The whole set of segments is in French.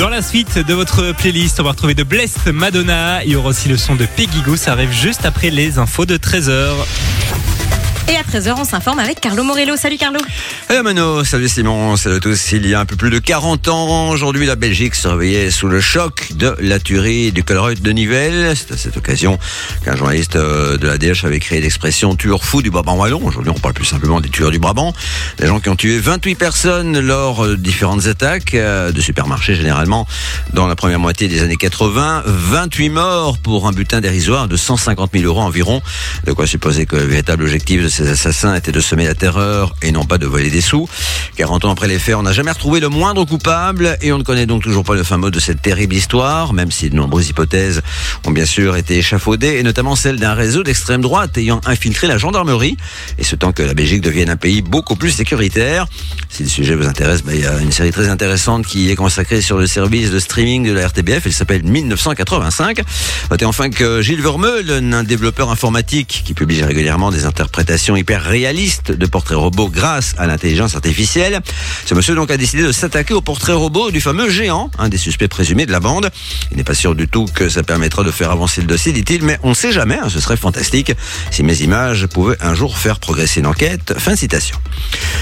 Dans la suite de votre playlist, on va retrouver de Blessed Madonna. Il y aura aussi le son de Peggy Goo. Ça arrive juste après les infos de 13h. Et à 13h, on s'informe avec Carlo Morello. Salut Carlo. Hello Mano, salut Simon, salut à tous. Il y a un peu plus de 40 ans, aujourd'hui, la Belgique se réveillait sous le choc de la tuerie du Colruyt de Nivelles. C'est à cette occasion qu'un journaliste euh, de la DH avait créé l'expression tueur fou du Brabant Wallon. Aujourd'hui, on parle plus simplement des tueurs du Brabant. Des gens qui ont tué 28 personnes lors de différentes attaques euh, de supermarchés généralement dans la première moitié des années 80. 28 morts pour un butin dérisoire de 150 000 euros environ. De quoi supposer que le véritable objectif de ces assassins était de semer la terreur et non pas de voler des sous. 40 ans après les faits, on n'a jamais retrouvé le moindre coupable et on ne connaît donc toujours pas le fin mot de cette terrible histoire, même si de nombreuses hypothèses ont bien sûr été échafaudées, et notamment celle d'un réseau d'extrême droite ayant infiltré la gendarmerie, et ce temps que la Belgique devienne un pays beaucoup plus sécuritaire. Si le sujet vous intéresse, ben, il y a une série très intéressante qui est consacrée sur le service de streaming de la RTBF, elle s'appelle 1985. Notez enfin que Gilles Vermeulen, un développeur informatique qui publie régulièrement des interprétations hyper réalistes de portraits robots grâce à l'intelligence artificielle. Ce monsieur donc a décidé de s'attaquer au portrait robot du fameux géant, un des suspects présumés de la bande. Il n'est pas sûr du tout que ça permettra de faire avancer le dossier, dit-il, mais on ne sait jamais, hein, ce serait fantastique si mes images pouvaient un jour faire progresser une enquête. Fin de citation.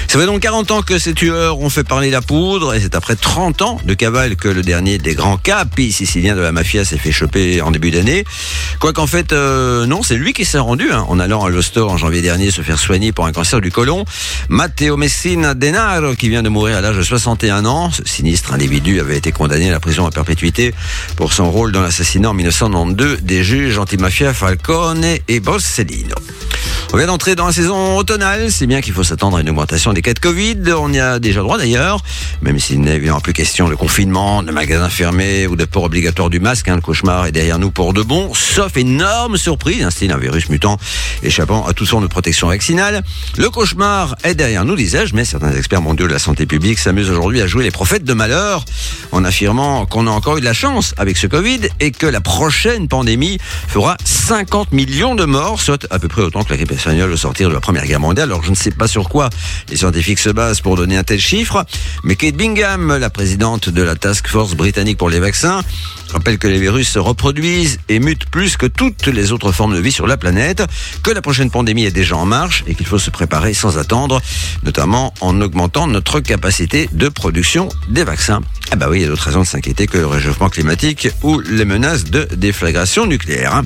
Ça fait donc 40 ans que ces tueurs ont fait parler la poudre et c'est après 30 ans de cavale que le dernier des grands capis siciliens de la mafia s'est fait choper en début d'année. Quoi qu'en fait, euh, non, c'est lui qui s'est rendu hein, en allant à l'hosto en janvier dernier se faire soigner pour un cancer du côlon. Matteo Messina Denaro, qui vient de mourir à l'âge de 61 ans. Ce sinistre individu avait été condamné à la prison à perpétuité pour son rôle dans l'assassinat en 1992 des juges antimafia Falcone et Borsellino. On vient d'entrer dans la saison automnale, c'est bien qu'il faut s'attendre à une augmentation des cas de Covid. On y a déjà droit d'ailleurs, même s'il n'est évidemment plus question de confinement, de magasins fermés ou de port obligatoire du masque. hein. le cauchemar est derrière nous pour de bon, sauf énorme surprise, un style un virus mutant échappant à toute sorte de protection vaccinale. Le cauchemar est derrière nous, disais-je, mais certains experts mondiaux de la santé publique s'amusent aujourd'hui à jouer les prophètes de malheur en affirmant qu'on a encore eu de la chance avec ce Covid et que la prochaine pandémie fera 50 millions de morts, soit à peu près autant que la grippe espagnole au sortir de la Première Guerre mondiale. Alors je ne sais pas sur quoi les scientifiques se basent pour donner un tel chiffre, mais Kate Bingham, la présidente de la Task Force britannique pour les vaccins, rappelle que les virus se reproduisent et mutent plus que toutes les autres formes de vie sur la planète, que la prochaine pandémie est déjà en marche et qu'il faut se préparer sans attendre, notamment en augmentant notre capacité de production des vaccins. Ah bah oui, il y a d'autres raisons de s'inquiéter que le réchauffement climatique ou les menaces de déflagration nucléaire.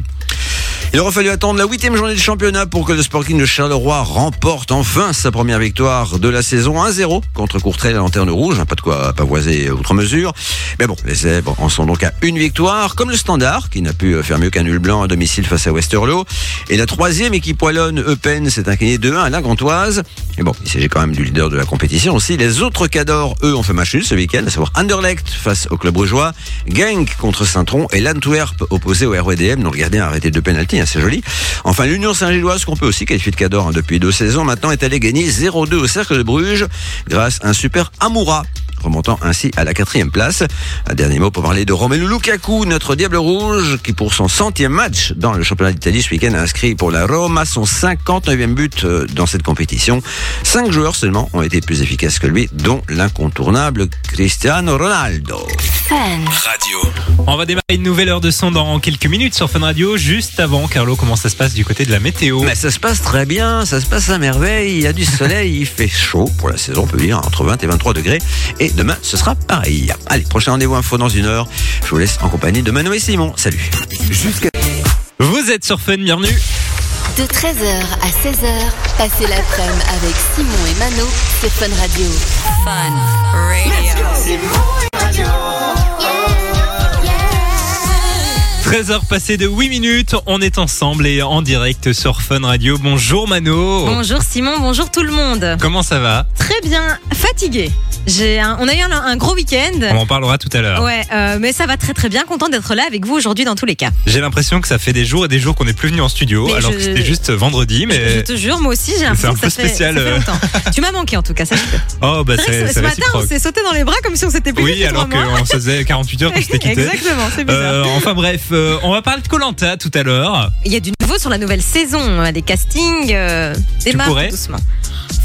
Hein. Il aura fallu attendre la huitième journée de championnat pour que le Sporting de Charleroi remporte enfin sa première victoire de la saison 1-0 contre Courtrai, la lanterne rouge. Pas de quoi pavoiser outre mesure. Mais bon, les zèbres en sont donc à une victoire, comme le Standard, qui n'a pu faire mieux qu'un nul blanc à domicile face à Westerlo. Et la troisième équipe wallonne, Eupen, s'est inclinée 2-1 à la Gantoise. Et bon, il s'agit quand même du leader de la compétition aussi. Les autres cadors, eux, ont fait match nul ce week-end, à savoir Anderlecht face au club brugeois, Genk contre Saint-Tron et l'Antwerp opposé au RWDM, dont le gardien a arrêté deux hein, c'est joli. Enfin, l'Union Saint-Gilloise, qu'on peut aussi qualifier de cador hein, depuis deux saisons, maintenant est allé gagner 0-2 au Cercle de Bruges grâce à un super Amoura remontant ainsi à la quatrième place. Un dernier mot pour parler de Romelu Lukaku, notre Diable Rouge, qui pour son centième match dans le championnat d'Italie ce week-end a inscrit pour la Roma son 59e but euh, dans cette compétition. Cinq joueurs seulement ont été plus efficaces que lui, dont l'incontournable Cristiano Ronaldo. On va démarrer une nouvelle heure de son dans quelques minutes sur Fun Radio. Juste avant, Carlo, comment ça se passe du côté de la météo? Mais ça se passe très bien, ça se passe à merveille. Il y a du soleil, il fait chaud pour la saison, on peut dire, entre 20 et 23 degrés. Et demain, ce sera pareil. Allez, prochain rendez-vous info dans une heure. Je vous laisse en compagnie de Mano et Simon. Salut. Jusqu'à Vous êtes sur Fun, bienvenue. De 13h à 16h, passez l'après-midi avec Simon et Mano sur Fun Radio. Fun Radio. 13h passées de 8 minutes, on est ensemble et en direct sur Fun Radio. Bonjour Mano. Bonjour Simon, bonjour tout le monde. Comment ça va Très bien, fatigué. J'ai un- on a eu un, un gros week-end. On en parlera tout à l'heure. Ouais, euh, mais ça va très très bien. Content d'être là avec vous aujourd'hui dans tous les cas. J'ai l'impression que ça fait des jours et des jours qu'on n'est plus venu en studio, Mais alors je- que c'était juste vendredi, Je mais te jure, moi aussi, j'ai l'impression un que peu ça fait, spécial, ça fait euh. longtemps. tu m'as manqué en tout cas, sache-le. oh bah C'est vrai que c'est ce, c'est ce matin, on réciproque. s'est sauté dans les bras comme si on s'était plus vu Oui, depuis alors trois mois. qu'on se faisait 48 heures qu'on s'était quitté. Exactement, c'est bizarre. Euh, enfin bref, euh, on va parler de Colanta tout à l'heure. Il y a du nouveau sur la nouvelle saison. Les castings euh, pourrais doucement.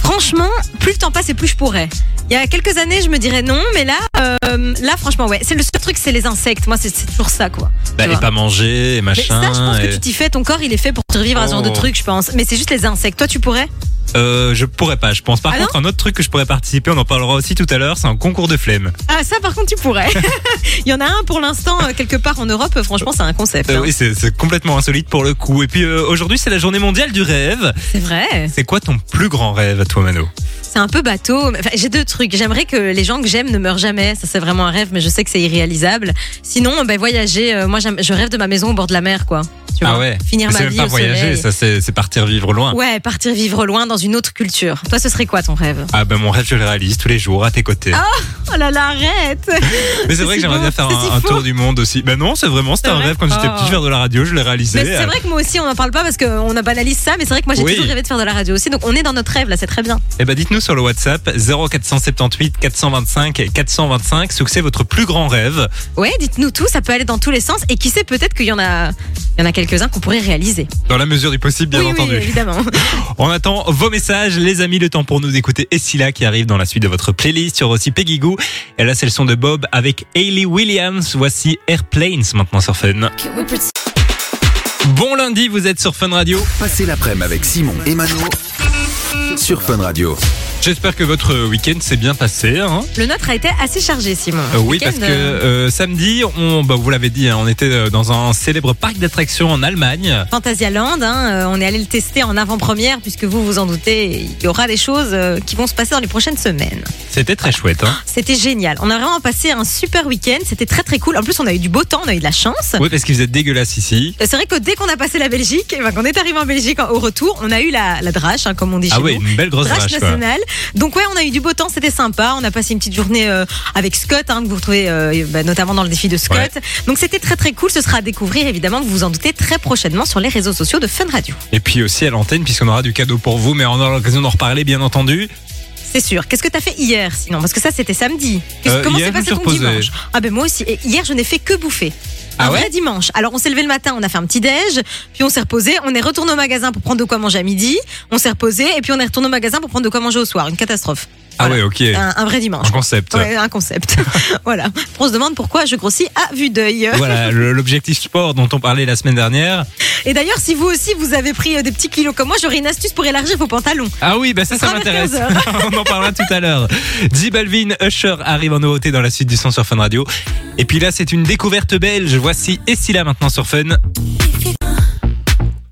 Franchement, plus le temps passe et plus je pourrais. Il y a quelques années, je me dirais non, mais là, euh, là, franchement, ouais. C'est le seul truc, c'est les insectes. Moi, c'est toujours ça, quoi. Bah, et pas manger, et Mais machin. ça, je pense et- que tu t'y fais. Ton corps, il est fait pour survivre à ce genre de Oh. trucs, je pense. Mais c'est juste les insectes. Toi, tu pourrais? Euh, je pourrais pas, je pense. Par Ah contre, un autre truc que je pourrais participer, on en parlera aussi tout à l'heure, c'est un concours de flemme. Ah, ça, par contre, tu pourrais. Il y en a un pour l'instant, euh, quelque part en Europe. Franchement, c'est un concept. Euh, hein. oui, c'est c'est complètement insolite pour le coup. Et puis euh, aujourd'hui, c'est la journée mondiale du rêve. C'est vrai. C'est quoi ton plus grand rêve à toi, Mano? C'est un peu bateau. enfin, J'ai deux trucs. J'aimerais que les gens que j'aime ne meurent jamais. Ça, c'est vraiment un rêve, mais je sais que c'est irréalisable. Sinon, ben, voyager. euh, moi, je rêve de ma maison au bord de la mer, quoi. Tu Ah vois. ouais. Finir ma C'est vie pas au voyager, soleil. ça c'est c'est partir vivre loin. Ouais, partir vivre loin dans une autre culture. Toi, ce serait quoi ton rêve? Ah ben mon rêve, je le réalise tous les jours à tes côtés. Oh là là, arrête Mais c'est vrai que j'aimerais bien faire c'est un, si un faux. tour du monde aussi. Ben non, c'est vraiment, c'était C'est un vrai rêve quand j'étais Oh. petit, faire de la radio, je l'ai réalisé. C'est vrai que moi aussi, on n'en parle pas parce qu'on a banalise ça, mais c'est vrai que moi, j'ai Oui. toujours rêvé de faire de la radio aussi. Donc, on est dans notre rêve, là, c'est très bien. Eh ben dites-nous sur le WhatsApp 0478 425 425 ce que c'est votre plus grand rêve. Ouais, dites-nous tout, ça peut aller dans tous les sens. Et qui sait, peut-être qu'il y en a, il y en a quelques-uns qu'on pourrait réaliser. Dans la mesure du possible, bien oui, entendu. oui, évidemment. On attend vos messages, les amis, le temps pour nous d'écouter Essila qui arrive dans la suite de votre playlist. Aura aussi Peggy Goo. Et là, c'est le son de Bob avec Hayley Williams. Voici Airplanes maintenant sur Fun. Bon lundi, vous êtes sur Fun Radio. Passez l'après-midi avec Simon et Mano sur Fun Radio. J'espère que votre week-end s'est bien passé. Hein Le nôtre a été assez chargé, Simon. Euh, oui, parce que euh, euh, samedi, on, bah, vous l'avez dit, hein, on était dans un célèbre parc d'attractions en Allemagne. Phantasialand, hein, on est allé le tester en avant-première, puisque vous vous en doutez, il y aura des choses qui vont se passer dans les prochaines semaines. C'était très chouette. Hein C'était génial. On a vraiment passé un super week-end. C'était très très cool. En plus, on a eu du beau temps, on a eu de la chance. oui, parce qu'il faisait dégueulasse ici. C'est vrai que dès qu'on a passé la Belgique, et ben, qu'on est arrivé en Belgique au retour, on a eu la, la drache, comme on dit Ah chez oui, nous. une belle grosse Drache drache. Quoi. Donc ouais, on a eu du beau temps, c'était sympa. On a passé une petite journée euh, avec Scott, hein, que vous retrouvez euh, bah, notamment dans le défi de Scott. Ouais. Donc c'était très très cool. Ce sera à découvrir évidemment, vous vous en doutez très prochainement sur les réseaux sociaux de Fun Radio. Et puis aussi à l'antenne, puisqu'on aura du cadeau pour vous, mais on aura l'occasion d'en reparler, bien entendu. C'est sûr. Qu'est-ce que t'as fait hier sinon? Parce que ça c'était samedi. Euh, Comment s'est passé ton dimanche? Ah ben moi aussi. Et hier je n'ai fait que bouffer. Un Ah ouais vrai dimanche. Alors on s'est levé le matin, on a fait un petit déj, puis on s'est reposé, on est retourné au magasin pour prendre de quoi manger à midi, on s'est reposé et puis on est retourné au magasin pour prendre de quoi manger au soir. Une catastrophe. Ah Voilà. ouais, ok. Un, un vrai dimanche. Un concept. Ouais, un concept. voilà. On se demande pourquoi je grossis à vue d'œil. Voilà, l'objectif sport dont on parlait la semaine dernière. Et d'ailleurs, si vous aussi vous avez pris euh, des petits kilos comme moi, j'aurais une astuce pour élargir vos pantalons. Ah oui, bah ça, ça m'intéresse. 15 on en parlera tout à l'heure. J Balvin, Usher arrive en nouveauté dans la suite du son sur Fun Radio. Et puis là, c'est une découverte belge. Voici Essila maintenant sur Fun.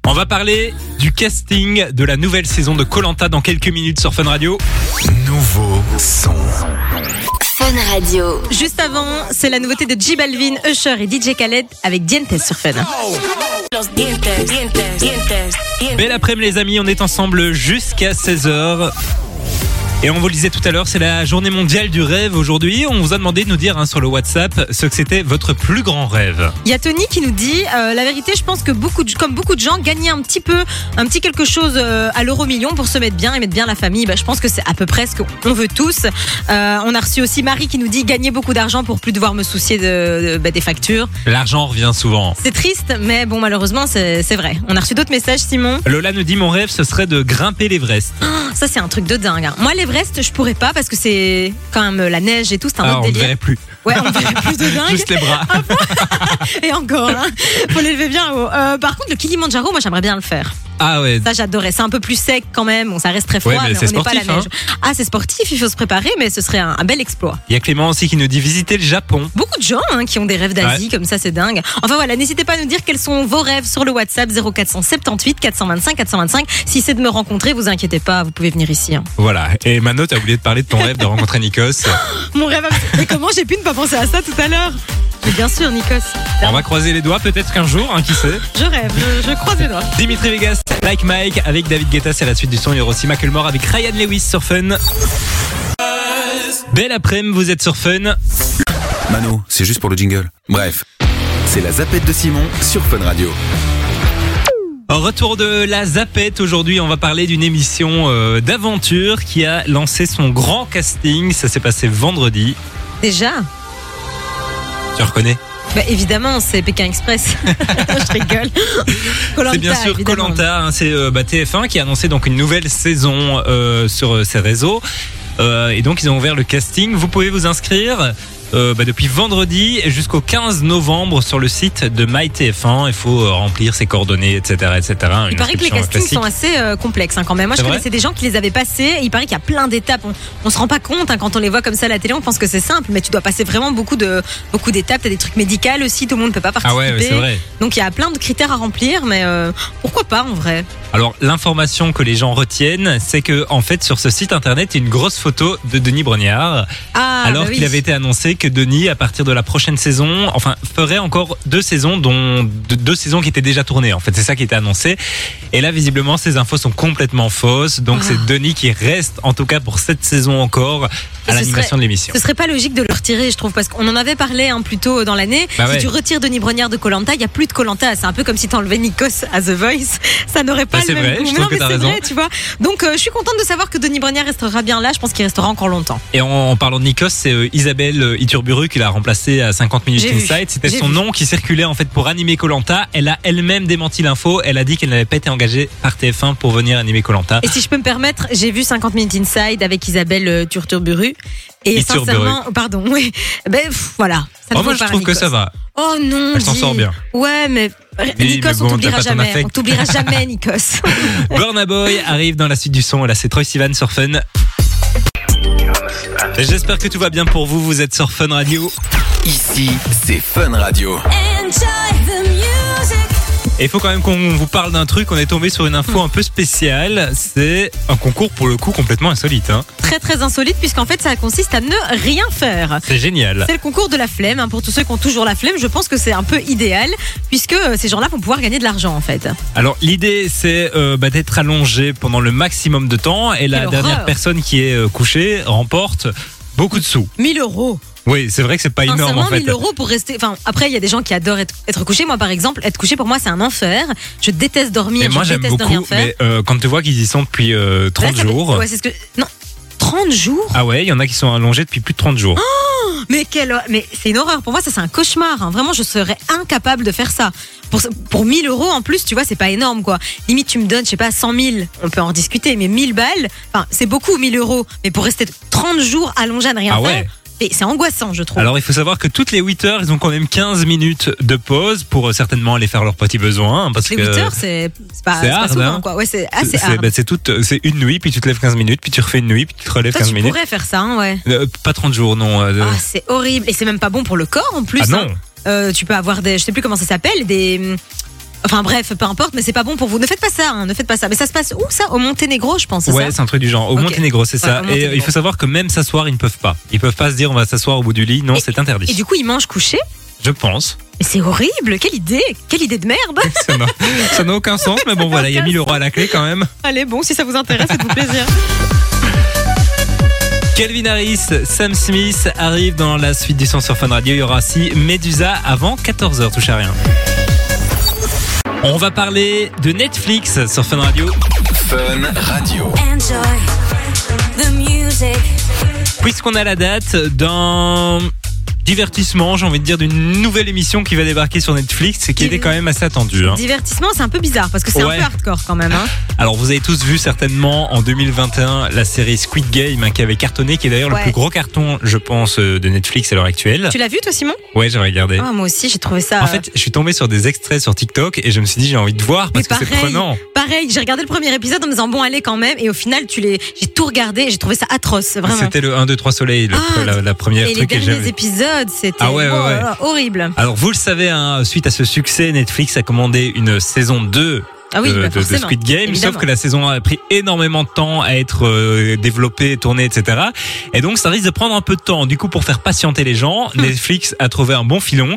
On va parler du casting de la nouvelle saison de Colanta dans quelques minutes sur Fun Radio. Nouveau son. Fun Radio. Juste avant, c'est la nouveauté de J Balvin, Usher et DJ Khaled avec Dientes sur Fun. Belle après-midi les amis, on est ensemble jusqu'à 16h. Et on vous le disait tout à l'heure, c'est la journée mondiale du rêve aujourd'hui. On vous a demandé de nous dire hein, sur le WhatsApp ce que c'était votre plus grand rêve. Il y a Tony qui nous dit euh, la vérité, je pense que beaucoup de, comme beaucoup de gens gagner un petit peu, un petit quelque chose euh, à l'euro million pour se mettre bien et mettre bien la famille. Bah, je pense que c'est à peu près ce qu'on veut tous. Euh, on a reçu aussi Marie qui nous dit gagner beaucoup d'argent pour plus devoir me soucier de, de- bah, des factures. L'argent revient souvent. C'est triste, mais bon malheureusement c'est vrai. On a reçu d'autres messages, Simon. Lola nous dit mon rêve ce serait de grimper l'Everest. Ça c'est un truc de dingue. hein. Moi l'Everest, je pourrais pas parce que c'est quand même la neige et tout, c'est un Ah, autre on ne délire. verrait plus. Ouais, on verrait plus de dingue. Juste les bras. Et encore, hein. faut l'élever bien haut. Euh, par contre, le Kilimandjaro, moi j'aimerais bien le faire. Ah ouais. Ça, j'adorais. C'est un peu plus sec quand même. Bon, ça reste très froid, Ouais, mais mais, on n'est pas à la neige. Ah, c'est sportif, il faut se préparer, mais ce serait un, un bel exploit. Il y a Clément aussi qui nous dit visiter le Japon. Beaucoup de gens hein, qui ont des rêves d'Asie, comme ça, c'est dingue. Enfin voilà, n'hésitez pas à nous dire quels sont vos rêves sur le WhatsApp 0478 425 425. Si c'est de me rencontrer, vous inquiétez pas, vous pouvez venir ici. hein. Voilà. Et Mano, t'as oublié de parler de ton rêve de rencontrer Nikos. Mon rêve. Mais comment j'ai pu ne pas penser à ça tout à l'heure Mais bien sûr, Nikos. On va croiser les doigts peut-être qu'un jour, hein, qui sait. Je rêve, je, je croise les doigts. Dimitri Vegas, Like Mike avec David Guetta, c'est la suite du son. Il y aura aussi Macklemore avec Ryan Lewis sur Fun. Belle après-midi, vous êtes sur Fun. Mano, c'est juste pour le jingle. Bref, c'est la zapette de Simon sur Fun Radio. Retour de la Zapette, aujourd'hui, on va parler d'une émission euh, d'aventure qui a lancé son grand casting. Ça s'est passé vendredi. Déjà Tu reconnais? Bah, évidemment, c'est Pékin Express. je rigole. C'est bien sûr. Colanta, c'est euh, bah, TF1 qui a annoncé donc une nouvelle saison euh, sur ses réseaux. Et donc ils ont ouvert le casting. Vous pouvez vous inscrire. Euh, bah, depuis vendredi jusqu'au 15 novembre sur le site de MyTF1. Il faut euh, remplir ses coordonnées, etc. etc. Il paraît que les castings classique. sont assez euh, complexes hein, quand même. Moi, je vrai connaissais des gens qui les avaient passés. et il paraît qu'il y a plein d'étapes. On, on se rend pas compte hein, quand on les voit comme ça à la télé. On pense que c'est simple, mais tu dois passer vraiment beaucoup de beaucoup d'étapes. T'as des trucs médicaux aussi. Tout le monde ne peut pas participer. Ah ouais, ouais, c'est vrai. Donc il y a plein de critères à remplir, mais euh, pourquoi pas en vrai? Alors l'information que les gens retiennent, c'est que en fait sur ce site internet, il y a une grosse photo de Denis Brognard. Ah, alors bah oui. qu'il avait été annoncé que Denis, à partir de la prochaine saison, enfin, ferait encore deux saisons, dont deux, saisons qui étaient déjà tournées. En fait, c'est ça qui était annoncé. Et là, visiblement, ces infos sont complètement fausses. Donc, Ah. c'est Denis qui reste, en tout cas pour cette saison encore, à l'animation de l'émission. Ce serait pas logique de le retirer, je trouve, parce qu'on en avait parlé un plus tôt dans l'année. Bah si ouais. tu retires Denis Brognard de Colanta, il y a plus de Colanta. C'est un peu comme si t'enlevais Nikos à The Voice. Ça n'aurait pas Bah, le même vrai, goût. je Mais non, mais c'est vrai, tu vois. Donc, euh, je suis contente de savoir que Denis Brognard restera bien là. Je pense qu'il restera encore longtemps. Et en, en parlant de Nikos, c'est euh, Isabelle euh, Iturburu qui l'a remplacé à 50 minutes. Inside. C'était son vu. nom qui circulait en fait pour animer Colanta. Elle a elle-même démenti l'info. Elle a dit qu'elle n'avait pas été engagée par TF1 pour venir animer Colanta. Et si je peux me permettre, j'ai vu 50 minutes inside avec Isabelle euh, Turturburu. Et sincèrement, oh, pardon, oui. Ben pff, voilà. Ça Oh, moi, je trouve que ça va. Oh non. Elle s'en sort bien. Ouais, mais mais Nikos, bon, on t'oubliera jamais. On t'oubliera jamais, Nikos. Burna Boy arrive dans la suite du son. Là, c'est Troy Sivan sur Fun. J'espère que tout va bien pour vous. Vous êtes sur Fun Radio. Ici, c'est Fun Radio. Et il faut quand même qu'on vous parle d'un truc. On est tombé sur une info un peu spéciale. C'est un concours pour le coup complètement insolite. hein. très très insolite puisqu'en fait ça consiste à ne rien faire. C'est génial. C'est le concours de la flemme. hein. Pour tous ceux qui ont toujours la flemme, je pense que c'est un peu idéal puisque euh, ces gens-là vont pouvoir gagner de l'argent en fait. Alors l'idée c'est euh, bah, d'être allongé pendant le maximum de temps et la Quelle dernière horreur. personne qui est euh, couchée remporte beaucoup de sous. 1000 euros. Oui, c'est vrai que c'est pas énorme en fait. 1000 euros pour rester. Enfin, après, il y a des gens qui adorent être, être couchés. Moi, par exemple, être couché pour moi, c'est un enfer. Je déteste dormir. Mais moi je j'aime déteste ne rien beaucoup. faire. Mais euh, quand tu vois qu'ils y sont depuis euh, Là, 30 ça fait- jours. Ouais, c'est ce que. Non. 30 jours? Ah ouais, il y en a qui sont allongés depuis plus de 30 jours. Mais quelle mais c'est une horreur. Pour moi, ça c'est un cauchemar. hein. Vraiment, je serais incapable de faire ça. Pour, pour 1000 euros en plus, tu vois, c'est pas énorme quoi. Limite, tu me donnes, je sais pas, 100 000, on peut en discuter, mais 1000 balles, enfin, c'est beaucoup 1000 euros. Mais pour rester 30 jours allongé à ne rien Ah ouais. Et c'est angoissant, je trouve. Alors il faut savoir que toutes les 8 heures, ils ont quand même 15 minutes de pause pour euh, certainement aller faire leurs petits besoins. hein, Parce les que 8 heures, c'est c'est pas, c'est c'est pas hard, souvent hein. quoi. Ouais, c'est assez c'est hard. bah, c'est toute- c'est une nuit, puis tu te lèves 15 minutes, puis tu refais une nuit, puis tu te relèves Toi, 15 tu minutes. pourrais faire ça, hein, ouais. Euh, pas 30 jours, non. euh, Ah, c'est horrible. Et c'est même pas bon pour le corps en plus. ah non. hein. Euh, tu peux avoir des, je sais plus comment ça s'appelle, des. Enfin bref, peu importe, mais c'est pas bon pour vous. Ne faites pas ça, hein, ne faites pas ça. Mais ça se passe où ça? Au Monténégro, je pense, Ouais, c'est un truc du genre. Au. Monténégro, c'est Ouais, ça. Et euh, il faut savoir que même s'asseoir, ils ne peuvent pas. Ils peuvent pas se dire on va s'asseoir au bout du lit. Non, c'est interdit. Et du coup, ils mangent couché? Je pense. Mais c'est horrible. Quelle idée Quelle idée de merde Ça n'a- ça n'a aucun sens, mais bon, voilà, il y a 1000 euros à la clé quand même. Allez, bon, si ça vous intéresse, faites-vous plaisir. Calvin Harris, Sam Smith arrivent dans la suite du son sur Fun Radio. Il y aura aussi Medusa avant 14h, touche à rien. On va parler de Netflix sur Fun Radio. Fun Radio. Enjoy the music. Puisqu'on a la date d'un divertissement, j'ai envie de dire, d'une nouvelle émission qui va débarquer sur Netflix et qui était quand même assez attendue. hein. Divertissement, c'est un peu bizarre parce que c'est Ouais. un peu hardcore quand même. Hein. Alors vous avez tous vu certainement en 2021 la série Squid Game hein, qui avait cartonné, qui est d'ailleurs Ouais. le plus gros carton, je pense, euh, de Netflix à l'heure actuelle. Tu l'as vu toi, Simon? Ouais, j'ai regardé. Ah, moi aussi, j'ai trouvé ça. En fait, je suis tombé sur des extraits sur TikTok et je me suis dit j'ai envie de voir parce Mais que c'est pareil. prenant. Pareil, j'ai regardé le premier épisode en me disant bon allez quand même et au final tu les j'ai tout regardé et j'ai trouvé ça atroce vraiment. C'était le 1, 2, 3 soleil, le- Ah, la, la première Et les truc j'ai derniers vu. C'était Ah ouais, oh ouais. là, horrible. Alors vous le savez, hein, suite à ce succès, Netflix a commandé une saison 2 Ah oui, de, bah de- Squid Game, évidemment. sauf que la saison a pris énormément de temps à être euh, développée, tournée, etc. Et donc ça risque de prendre un peu de temps. Du coup, pour faire patienter les gens. Netflix a trouvé un bon filon.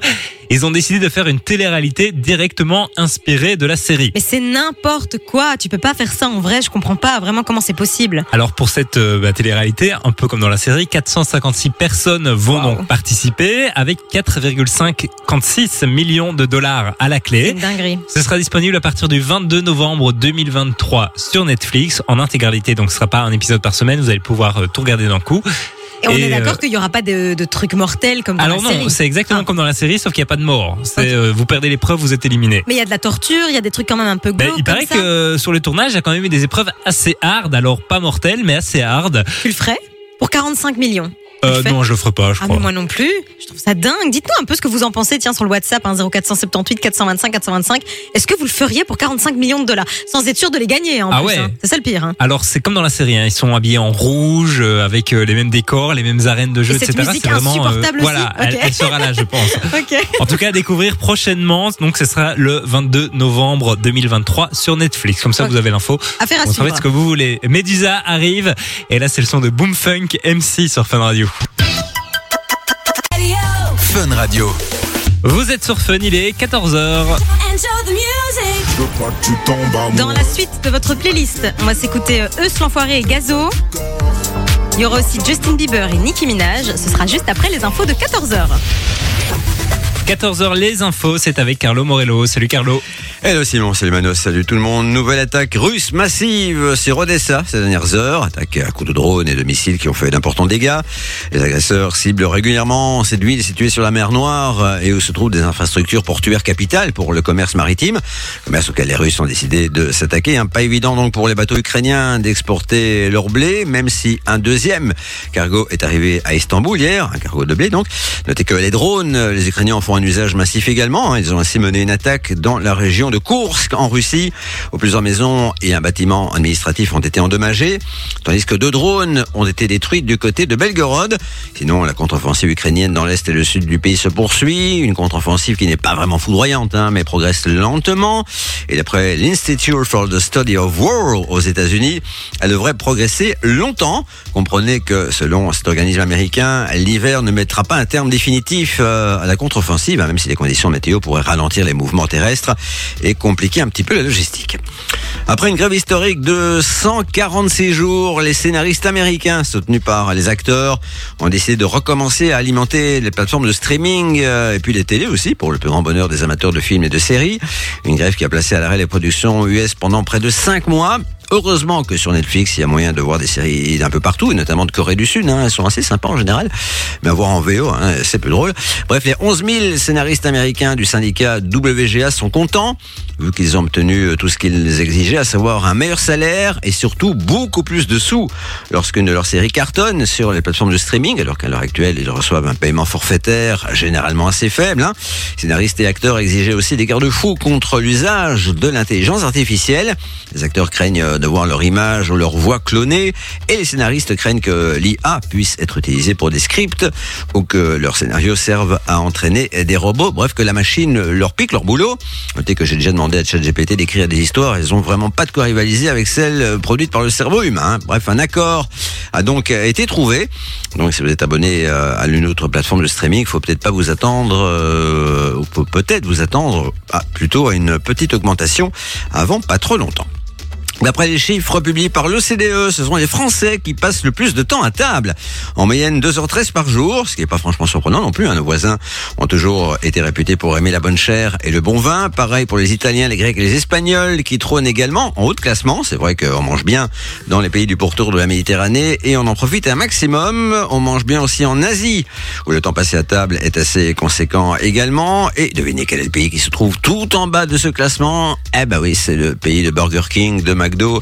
Ils ont décidé de faire une télé-réalité directement inspirée de la série. Mais c'est n'importe quoi. Tu peux pas faire ça en vrai. Je comprends pas vraiment comment c'est possible. Alors pour cette euh, bah, télé-réalité, un peu comme dans la série, 456 personnes vont Wow. donc participer avec 4,56 millions de dollars à la clé. une dinguerie. Ce sera disponible à partir du 22 novembre 2023 sur Netflix en intégralité. Donc ce sera pas un épisode par semaine, vous allez pouvoir euh, tout regarder d'un coup. Et on est euh, d'accord qu'il n'y aura pas de, de trucs mortels comme dans Alors la non, série. c'est exactement Ah. comme dans la série, sauf qu'il n'y a pas de mort. C'est euh, vous perdez l'épreuve, vous êtes éliminé. Mais il y a de la torture, il y a des trucs quand même un peu Ben, glauques il paraît que euh, sur le tournage, il y a quand même eu des épreuves assez hard, alors pas mortelles, mais assez hard. Tu le ferais? Pour 45 millions. Euh, non, je le ferai pas, je Ah crois. mais moi non plus. Je trouve ça dingue. Dites-nous un peu ce que vous en pensez. Tiens sur le WhatsApp hein, 0478 425 425. Est-ce que vous le feriez pour 45 millions de dollars sans être sûr de les gagner hein, en Ah plus ouais. hein. C'est ça le pire. Hein. Alors c'est comme dans la série, hein. ils sont habillés en rouge, euh, avec euh, les mêmes décors, les mêmes arènes de jeu, Et cette etc. musique C'est vraiment, euh, insupportable aussi voilà, Ok. elle, elle sera là, je pense. Ok. En tout cas, à découvrir prochainement. Donc, ce sera le 22 novembre 2023 sur Netflix. Comme ça, Ok. vous avez l'info. Affaire à Vous savez suivre. ce que vous voulez. Medusa arrive. Et là, c'est le son de Boom Funk MC sur Fun Radio. Fun Radio. Vous êtes sur Fun, il est 14h. Enjoy the music. Dans la suite de votre playlist, on va s'écouter euh, Eus l'enfoiré et Gazo. Il y aura aussi Justin Bieber et Nicki Minaj. Ce sera juste après les infos de 14h. 14h, les infos, c'est avec Carlo Morello. Salut Carlo. Hello Simon, salut Manos, salut tout le monde. Nouvelle attaque russe massive sur Odessa ces dernières heures. Attaque à coups de drone et de missiles qui ont fait d'importants dégâts. Les agresseurs ciblent régulièrement cette ville située sur la mer Noire et où se trouvent des infrastructures portuaires capitales pour le commerce maritime. Commerce auquel les Russes ont décidé de s'attaquer. Hein. Pas évident donc pour les bateaux ukrainiens d'exporter leur blé, même si un deuxième cargo est arrivé à Istanbul hier, un cargo de blé donc. Notez que les drones, les Ukrainiens en font un usage massif également. hein. Ils ont ainsi mené une attaque dans la région de Koursk en Russie, où plusieurs maisons et un bâtiment administratif ont été endommagés, tandis que deux drones ont été détruits du côté de Belgorod. Sinon, la contre-offensive ukrainienne dans l'est et le sud du pays se poursuit, une contre-offensive qui n'est pas vraiment foudroyante, hein, mais progresse lentement. Et d'après l'Institute for the Study of War aux États-Unis, elle devrait progresser longtemps. Comprenez que selon cet organisme américain, l'hiver ne mettra pas un terme définitif euh, à la contre-offensive, hein, même si les conditions météo pourraient ralentir les mouvements terrestres et compliquer un petit peu la logistique. Après une grève historique de 146 jours, les scénaristes américains, soutenus par les acteurs, ont décidé de recommencer à alimenter les plateformes de streaming euh, et puis les télés aussi, pour le plus grand bonheur des amateurs de films et de séries. Une grève qui a placé à l'arrêt les productions US pendant près de 5 mois. Heureusement que sur Netflix, il y a moyen de voir des séries d'un peu partout, et notamment de Corée du Sud. Hein, elles sont assez sympas en général, mais à voir en VO, hein, c'est plus drôle. Bref, les 11 000 scénaristes américains du syndicat WGA sont contents, vu qu'ils ont obtenu euh, tout ce qu'ils exigeaient, à savoir un meilleur salaire et surtout beaucoup plus de sous lorsqu'une de leurs séries cartonne sur les plateformes de streaming, alors qu'à l'heure actuelle, ils reçoivent un paiement forfaitaire généralement assez faible. Hein. Scénaristes et acteurs exigeaient aussi des garde-fous contre l'usage de l'intelligence artificielle. Les acteurs craignent euh, de voir leur image ou leur voix clonée et les scénaristes craignent que l'IA puisse être utilisée pour des scripts ou que leurs scénarios servent à entraîner des robots. Bref, que la machine leur pique leur boulot. Notez que j'ai déjà demandé à ChatGPT d'écrire des histoires. Elles ont vraiment pas de quoi rivaliser avec celles euh, produites par le cerveau humain. hein. Bref, un accord a donc euh, été trouvé. Donc, si vous êtes abonné euh, à l'une autre plateforme de streaming, il faut peut-être pas vous attendre, euh, peut-être vous attendre à- plutôt à une petite augmentation avant pas trop longtemps. D'après les chiffres publiés par l'OCDE, ce sont les Français qui passent le plus de temps à table. En moyenne 2h13 par jour, ce qui n'est pas franchement surprenant non plus. hein. Nos voisins ont toujours été réputés pour aimer la bonne chair et le bon vin. Pareil pour les Italiens, les Grecs et les Espagnols qui trônent également en haut de classement. C'est vrai qu'on mange bien dans les pays du pourtour de la Méditerranée et on en profite un maximum. On mange bien aussi en Asie, où le temps passé à table est assez conséquent également. Et devinez quel est le pays qui se trouve tout en bas de ce classement? Eh ben oui, c'est le pays de Burger King, de McDo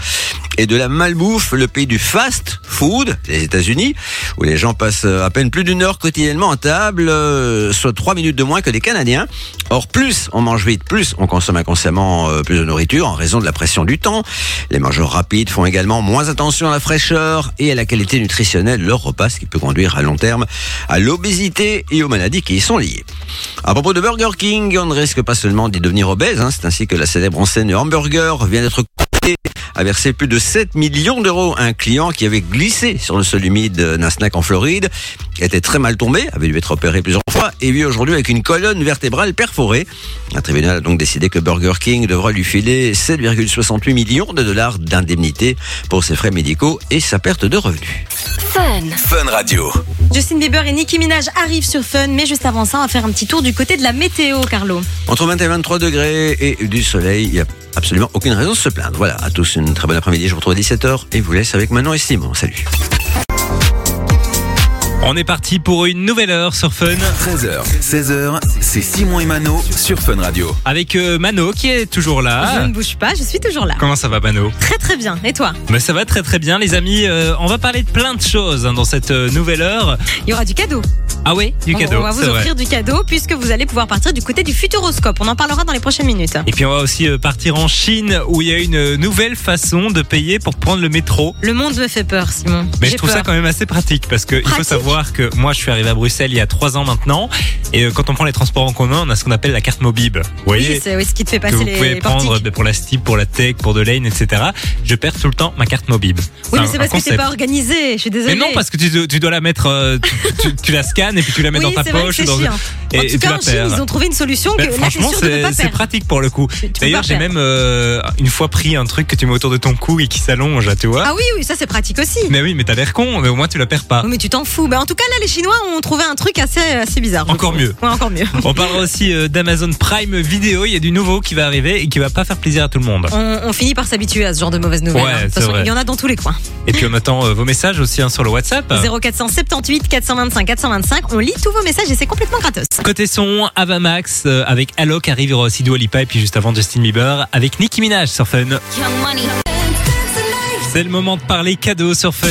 et de la malbouffe, le pays du fast food, les États-Unis, où les gens passent à peine plus d'une heure quotidiennement à table, euh, soit trois minutes de moins que les Canadiens. Or, plus on mange vite, plus on consomme inconsciemment euh, plus de nourriture en raison de la pression du temps. Les mangeurs rapides font également moins attention à la fraîcheur et à la qualité nutritionnelle de leur repas, ce qui peut conduire à long terme à l'obésité et aux maladies qui y sont liées. À propos de Burger King, on ne risque pas seulement d'y devenir obèse, hein, c'est ainsi que la célèbre enseigne hamburger vient d'être à verser plus de 7 millions d'euros à un client qui avait glissé sur le sol humide d'un snack en Floride, était très mal tombé, avait dû être opéré plusieurs fois et vit aujourd'hui avec une colonne vertébrale perforée. Un tribunal a donc décidé que Burger King devra lui filer 7,68 millions de dollars d'indemnité pour ses frais médicaux et sa perte de revenus. Fun. Fun Radio. Justin Bieber et Nicki Minaj arrivent sur Fun, mais juste avant ça, on va faire un petit tour du côté de la météo, Carlo. Entre 20 et 23 degrés et du soleil, il n'y a absolument aucune raison de se plaindre. Voilà, à tous une très bonne après-midi. Je vous retrouve à 17h et vous laisse avec Manon et Simon. Salut. On est parti pour une nouvelle heure sur Fun 13h, 16h, c'est Simon et Mano sur Fun Radio. avec euh, Mano qui est toujours Je là. ne bouge pas, je suis toujours là. Comment ça va Mano Très très bien. Et toi? Mais ça va très très bien les amis. Euh, on va parler de plein de choses hein, dans cette euh, nouvelle heure. Il y aura du cadeau. Ah oui, du cadeau, On va vous offrir du cadeau puisque vous allez pouvoir partir du côté du futuroscope. On en parlera dans les prochaines minutes. Et puis on va aussi euh, partir en Chine où il y a une nouvelle façon de payer pour prendre le métro. Le monde me fait peur, Simon. Mais je trouve peur. ça quand même assez pratique parce que il faut savoir que moi je suis arrivé à Bruxelles il y a trois ans maintenant et euh, quand on prend les transports en commun on a ce qu'on appelle la carte Mobib. Vous voyez Oui, c'est oui, ce qui te fait que passer vous les pouvez prendre portiques. ben, pour la Steep, pour la Tech, pour de Lane, etc. Je perds tout le temps ma carte Mobib. Oui, mais c'est parce que c'est concept. pas organisé. Je suis désolée. Mais non, parce que tu, dois- tu dois la mettre, euh, tu, tu- tu la et puis tu la mets oui, dans ta poche. c'est dans- chiant. et, en tout tu cas, en Chine, ils ont trouvé une solution Ben, là, franchement, c'est pratique pour le coup. D'ailleurs, j'ai même euh, une fois pris un truc que tu mets autour de ton cou et qui s'allonge, tu vois. Ah oui, oui, ça c'est pratique aussi. Mais oui, mais t'as l'air con, mais au moins tu la perds pas. Oui, mais tu t'en fous. Ben, en tout cas, là, les Chinois ont trouvé un truc assez, assez bizarre. Encore mieux. Ouais, encore mieux. On parlera aussi euh, d'Amazon Prime Video. Il y a du nouveau qui va arriver et qui va pas faire plaisir à tout le monde. On, on finit par s'habituer à ce genre de mauvaises nouvelles. Ouais, hein. De toute façon, il y en a dans tous les coins. Et puis on attend euh, vos messages aussi hein, sur le WhatsApp. 0478 425 425. On lit tous vos messages et c'est complètement gratos. Côté son, Avamax euh, avec Alok arrive, aussi Dua Lipa et puis juste avant Justin Bieber avec Nicki Minaj sur Fun. C'est le moment de parler cadeau sur Fun.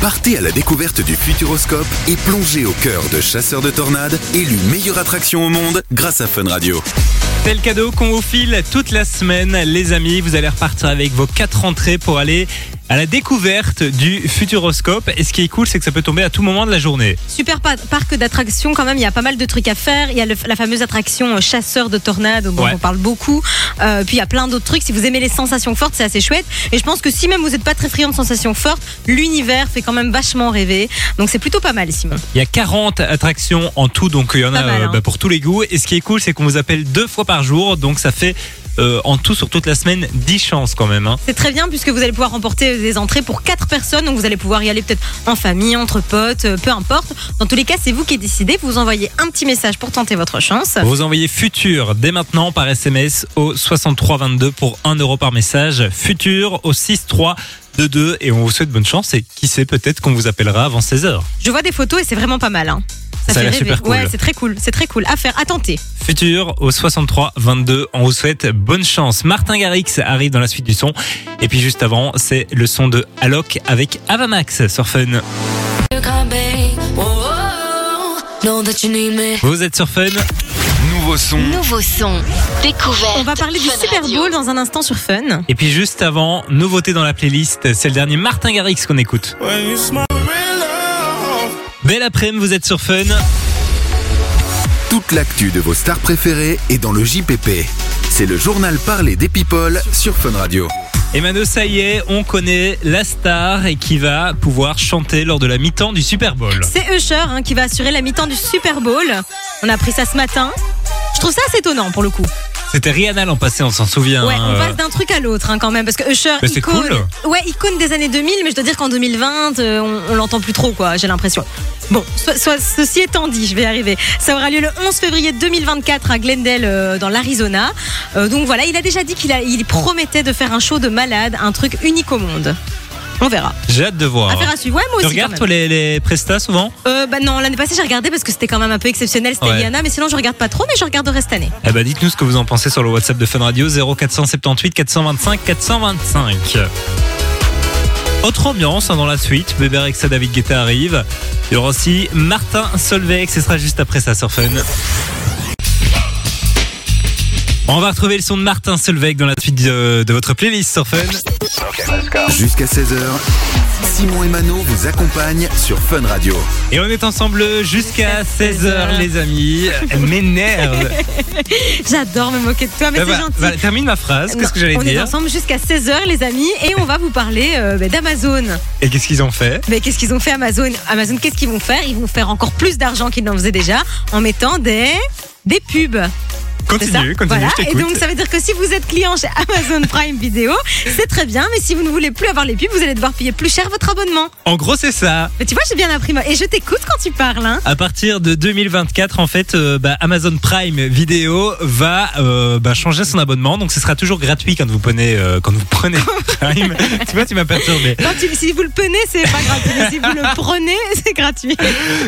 Partez à la découverte du Futuroscope et plongez au cœur de Chasseurs de Tornades, élu meilleure attraction au monde grâce à Fun Radio. C'est le cadeau qu'on vous file toute la semaine, les amis. Vous allez repartir avec vos quatre entrées pour aller à la découverte du Futuroscope. Et ce qui est cool, c'est que ça peut tomber à tout moment de la journée. Super pa- parc d'attractions quand même, il y a pas mal de trucs à faire. Il y a le- la fameuse attraction euh, chasseur de tornades dont Ouais. on parle beaucoup. Euh, puis il y a plein d'autres trucs. Si vous aimez les sensations fortes, c'est assez chouette. Et je pense que si même vous n'êtes pas très friand de sensations fortes, l'univers fait quand même vachement rêver. Donc c'est plutôt pas mal, Simon. Il y a 40 attractions en tout, donc il y en a Pas mal, euh, hein. bah, pour tous les goûts. Et ce qui est cool, c'est qu'on vous appelle deux fois par jour. Donc ça fait euh, en tout sur toute la semaine 10 chances quand même. hein. C'est très bien puisque vous allez pouvoir remporter des entrées pour quatre personnes. Donc vous allez pouvoir y aller peut-être en famille, entre potes, euh, peu importe. Dans tous les cas, c'est vous qui décidez. Vous envoyez un petit message pour tenter votre chance. Vous envoyez futur dès maintenant par SMS au 6322 pour 1 euro par message. Futur au 6322 et on vous souhaite bonne chance et qui sait peut-être qu'on vous appellera avant 16h. Je vois des photos et c'est vraiment pas mal. hein. Ça a fait l'air rêver. super cool. Ouais, c'est très cool. C'est très cool. À faire, à tenter. Futur au 6322, on vous souhaite bonne chance. Martin Garrix arrive dans la suite du son et puis juste avant, c'est le son de Alok avec Avamax sur Fun. Vous êtes sur Fun Nouveau son, Nouveau son. Découverte. On va parler du Super. Bowl dans un instant sur Fun. et puis juste avant, nouveauté dans la playlist, c'est le dernier Martin Garrix qu'on écoute. When you smile, real love. Belle après-midi, vous êtes sur Fun. toute l'actu de vos stars préférées est dans le JPP. C'est le journal parlé des people sur Fun Radio. Et Mano, ça y est, on connaît la star et qui va pouvoir chanter lors de la mi-temps du Super Bowl. C'est Usher hein, qui va assurer la mi-temps du Super Bowl. On a appris ça ce matin. Je trouve ça assez étonnant pour le coup. C'était Rihanna l'an passé, on s'en souvient. Ouais, hein, on euh. passe d'un truc à l'autre hein, quand même parce que Usher, icône, cool. ouais, icône des années 2000, mais je dois dire qu'en 2020, euh, on, on l'entend plus trop quoi. J'ai l'impression. Bon, so- so- ceci étant dit, je vais y arriver. Ça aura lieu le 11 février 2024 à Glendale euh, dans l'Arizona. Euh, donc voilà, il a déjà dit qu'il il promettait de faire un show de malade, un truc unique au monde. On verra. J'ai hâte de voir. Affaire à suivre. Ouais, moi tu aussi. regardes quand toi même. les, les prestats souvent Euh, bah non, l'année passée j'ai regardé parce que c'était quand même un peu exceptionnel, c'était Ouais. Rihanna, mais sinon je regarde pas trop, mais je regarderai cette année. Eh ben dites-nous ce que vous en pensez sur le WhatsApp de Fun Radio 0478 425 425. Autre ambiance hein, dans la suite, Bébé Rexa David Guetta arrive. Il y aura aussi Martin Solveig, ce sera juste après ça sur Fun. On va retrouver le son de Martin Solveig dans la suite de, de votre playlist sur Fun. Jusqu'à 16h, Simon et Mano vous accompagnent sur Fun Radio. Et on est ensemble jusqu'à 16h les amis. Elle m'énerve. J'adore me moquer de toi, mais Eh c'est ben, gentil. bah, termine ma phrase, qu'est-ce que j'allais on est dire ensemble jusqu'à 16h les amis et on va vous parler euh, bah, d'Amazon. Et qu'est-ce qu'ils ont fait Mais qu'est-ce qu'ils ont fait Amazon? Amazon, qu'est-ce qu'ils vont faire? Ils vont faire encore plus d'argent qu'ils n'en faisaient déjà en mettant des des pubs. Continue, continue, Voilà. je Et donc ça veut dire que si vous êtes client chez Amazon Prime Video, c'est très bien, mais si vous ne voulez plus avoir les pubs, vous allez devoir payer plus cher votre abonnement. En gros, c'est ça. Mais tu vois, j'ai bien appris. moi. Et je t'écoute quand tu parles. Hein. À partir de 2024, en fait, euh, bah, Amazon Prime Video va euh, bah, changer son abonnement. Donc, ce sera toujours gratuit quand vous prenez, euh, quand vous prenez Prime. tu vois, tu m'as perturbé. Tu- si vous le prenez, c'est pas gratuit. Mais si vous le prenez, c'est gratuit.